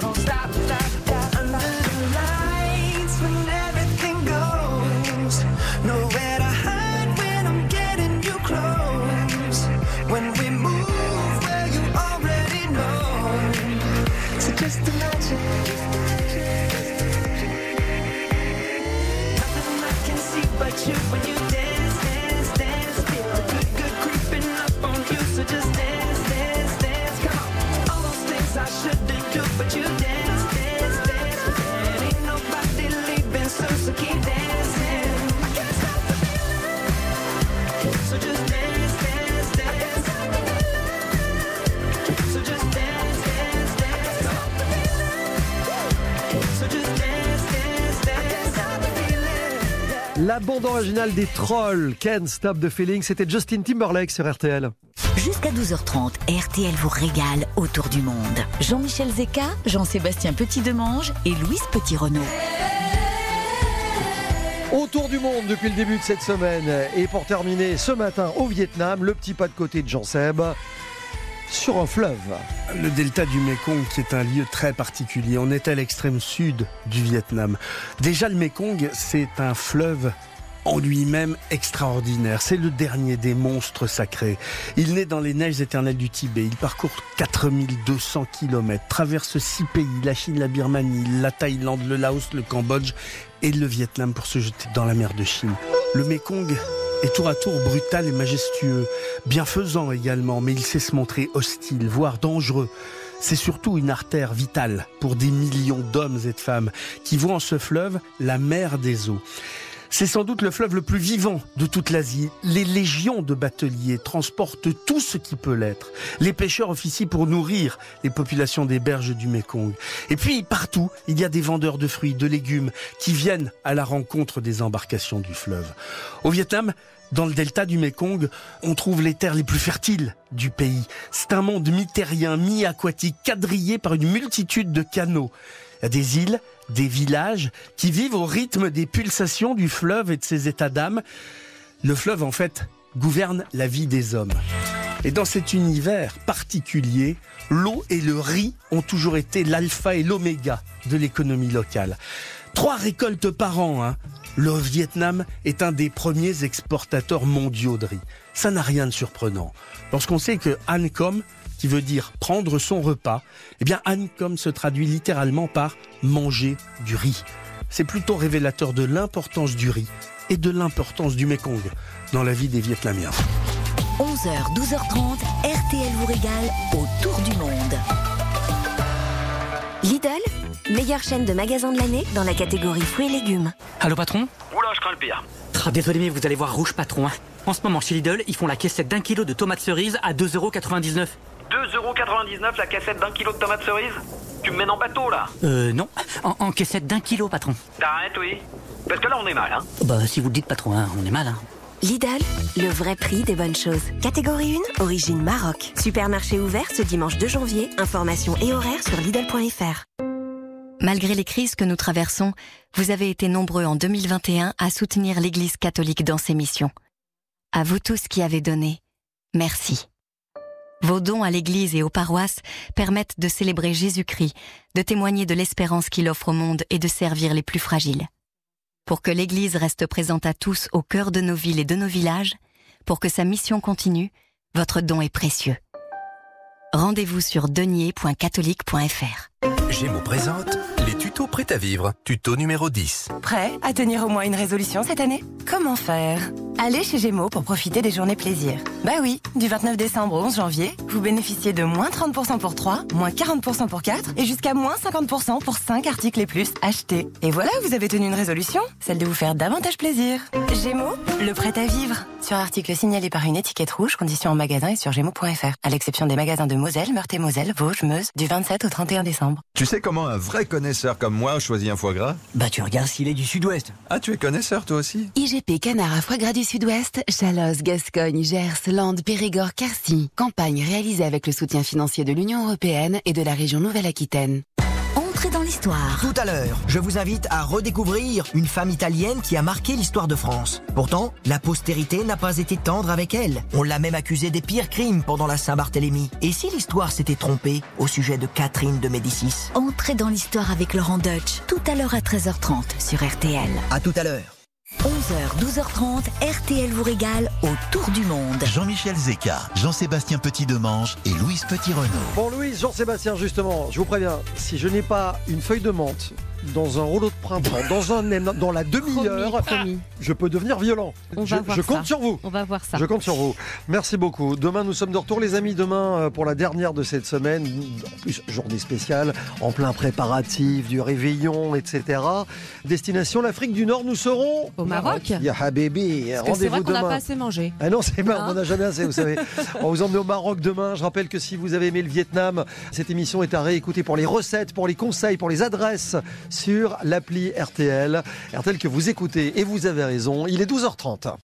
solo La bande originale des Trolls, Can't Stop the Feeling, c'était Justin Timberlake sur RTL. Jusqu'à 12h30, RTL vous régale autour du monde. Jean-Michel Zeka, Jean-Sébastien Petit-Demange et Louise Petit-Renault. Autour du monde depuis le début de cette semaine. Et pour terminer ce matin au Vietnam, le petit pas de côté de Jean Seb sur un fleuve. Le delta du Mekong, qui est un lieu très particulier. On est à l'extrême sud du Vietnam. Déjà, le Mekong, c'est un fleuve en lui-même extraordinaire. C'est le dernier des monstres sacrés. Il naît dans les neiges éternelles du Tibet. Il parcourt 4200 km, traverse six pays, la Chine, la Birmanie, la Thaïlande, le Laos, le Cambodge et le Vietnam pour se jeter dans la mer de Chine. Le Mekong est tour à tour brutal et majestueux, bienfaisant également, mais il sait se montrer hostile, voire dangereux. C'est surtout une artère vitale pour des millions d'hommes et de femmes qui voient en ce fleuve la mer des eaux. C'est sans doute le fleuve le plus vivant de toute l'Asie. Les légions de bateliers transportent tout ce qui peut l'être. Les pêcheurs officient pour nourrir les populations des berges du Mékong. Et puis, partout, il y a des vendeurs de fruits, de légumes qui viennent à la rencontre des embarcations du fleuve. Au Vietnam, dans le delta du Mékong, on trouve les terres les plus fertiles du pays. C'est un monde mi-terrien, mi-aquatique, quadrillé par une multitude de canaux. Des îles, des villages qui vivent au rythme des pulsations du fleuve et de ses états d'âme. Le fleuve, en fait, gouverne la vie des hommes. Et dans cet univers particulier, l'eau et le riz ont toujours été l'alpha et l'oméga de l'économie locale. Trois récoltes par an, hein. Le Vietnam est un des premiers exportateurs mondiaux de riz. Ça n'a rien de surprenant. Lorsqu'on sait que An Com, qui veut dire prendre son repas, eh bien An Com se traduit littéralement par manger du riz. C'est plutôt révélateur de l'importance du riz et de l'importance du Mekong dans la vie des Vietnamiens. 11h, 12h30, RTL vous régale autour du monde. Lidl, meilleure chaîne de magasins de l'année dans la catégorie fruits et légumes. Allô patron? Oula, je crains le pire. Ah, Désolé mais vous allez voir rouge patron. hein. En ce moment chez Lidl, ils font la caissette d'un kilo de tomates cerises à 2,99€. 2,99€ la cassette d'un kilo de tomates cerises Tu me mènes en bateau là Euh non, en, en caissette d'un kilo patron. T'arrêtes, oui Parce que là, on est mal, hein Bah si vous le dites patron, hein, on est mal. Hein. Lidl, le vrai prix des bonnes choses. Catégorie 1, origine Maroc. Supermarché ouvert ce dimanche 2 janvier. Informations et horaires sur Lidl.fr. Malgré les crises que nous traversons, vous avez été nombreux en 2021 à soutenir l'Église catholique dans ses missions. À vous tous qui avez donné, merci. Vos dons à l'Église et aux paroisses permettent de célébrer Jésus-Christ, de témoigner de l'espérance qu'il offre au monde et de servir les plus fragiles. Pour que l'Église reste présente à tous au cœur de nos villes et de nos villages, pour que sa mission continue, votre don est précieux. Rendez-vous sur denier.catholique.fr. Gémeaux présente les tutos prêts à vivre. Tuto numéro 10. Prêt à tenir au moins une résolution cette année? Comment faire? Allez chez Gémeaux pour profiter des journées plaisir. Bah oui, du 29 décembre au 11 janvier, vous bénéficiez de moins 30% pour 3, moins 40% pour 4 et jusqu'à moins 50% pour 5 articles et plus achetés. Et voilà, vous avez tenu une résolution, celle de vous faire davantage plaisir. Gémeaux, le prêt à vivre. Sur article signalé par une étiquette rouge, conditions en magasin et sur gémeaux.fr. À l'exception des magasins de Moselle, Meurthe-et-Moselle, Vosges, Meuse, du 27 au 31 décembre. Tu sais comment un vrai connaisseur comme moi choisit un foie gras? Bah tu regardes s'il est du sud-ouest. Ah, tu es connaisseur toi aussi? IGP Canard à foie gras du Sud-Ouest, Chalosse, Gascogne, Gers, Landes, Périgord, Quercy. Campagne réalisée avec le soutien financier de l'Union Européenne et de la région Nouvelle-Aquitaine. L'histoire. Tout à l'heure, je vous invite à redécouvrir une femme italienne qui a marqué l'histoire de France. Pourtant, la postérité n'a pas été tendre avec elle. On l'a même accusée des pires crimes pendant la Saint-Barthélemy. Et si l'histoire s'était trompée au sujet de Catherine de Médicis? Entrez dans l'histoire avec Laurent Deutsch, tout à l'heure à 13h30 sur RTL. À tout à l'heure. 11h, 12h30, RTL vous régale autour du monde. Jean-Michel Zeka, Jean-Sébastien Petit-Demange et Louise Petit-Renault. Bon Louise, Jean-Sébastien justement, je vous préviens, si je n'ai pas une feuille de menthe dans un rouleau de printemps, dans un dans la demi-heure, je peux devenir violent. On je va voir je compte ça. sur vous. On va voir ça. Je compte sur vous. Merci beaucoup. Demain, nous sommes de retour, les amis. Demain, euh, pour la dernière de cette semaine, en plus, journée spéciale, en plein préparatif du réveillon, etc. Destination l'Afrique du Nord, nous serons Au Maroc. Ya habibi, rendez-vous qu'on n'a demain. pas assez mangé. Ah non, c'est pas, Hein on n'en a jamais assez, vous savez. On vous emmène au Maroc demain. Je rappelle que si vous avez aimé le Vietnam, cette émission est à réécouter pour les recettes, pour les conseils, pour les adresses sur l'appli RTL. RTL que vous écoutez et vous avez raison. Il est 12h30.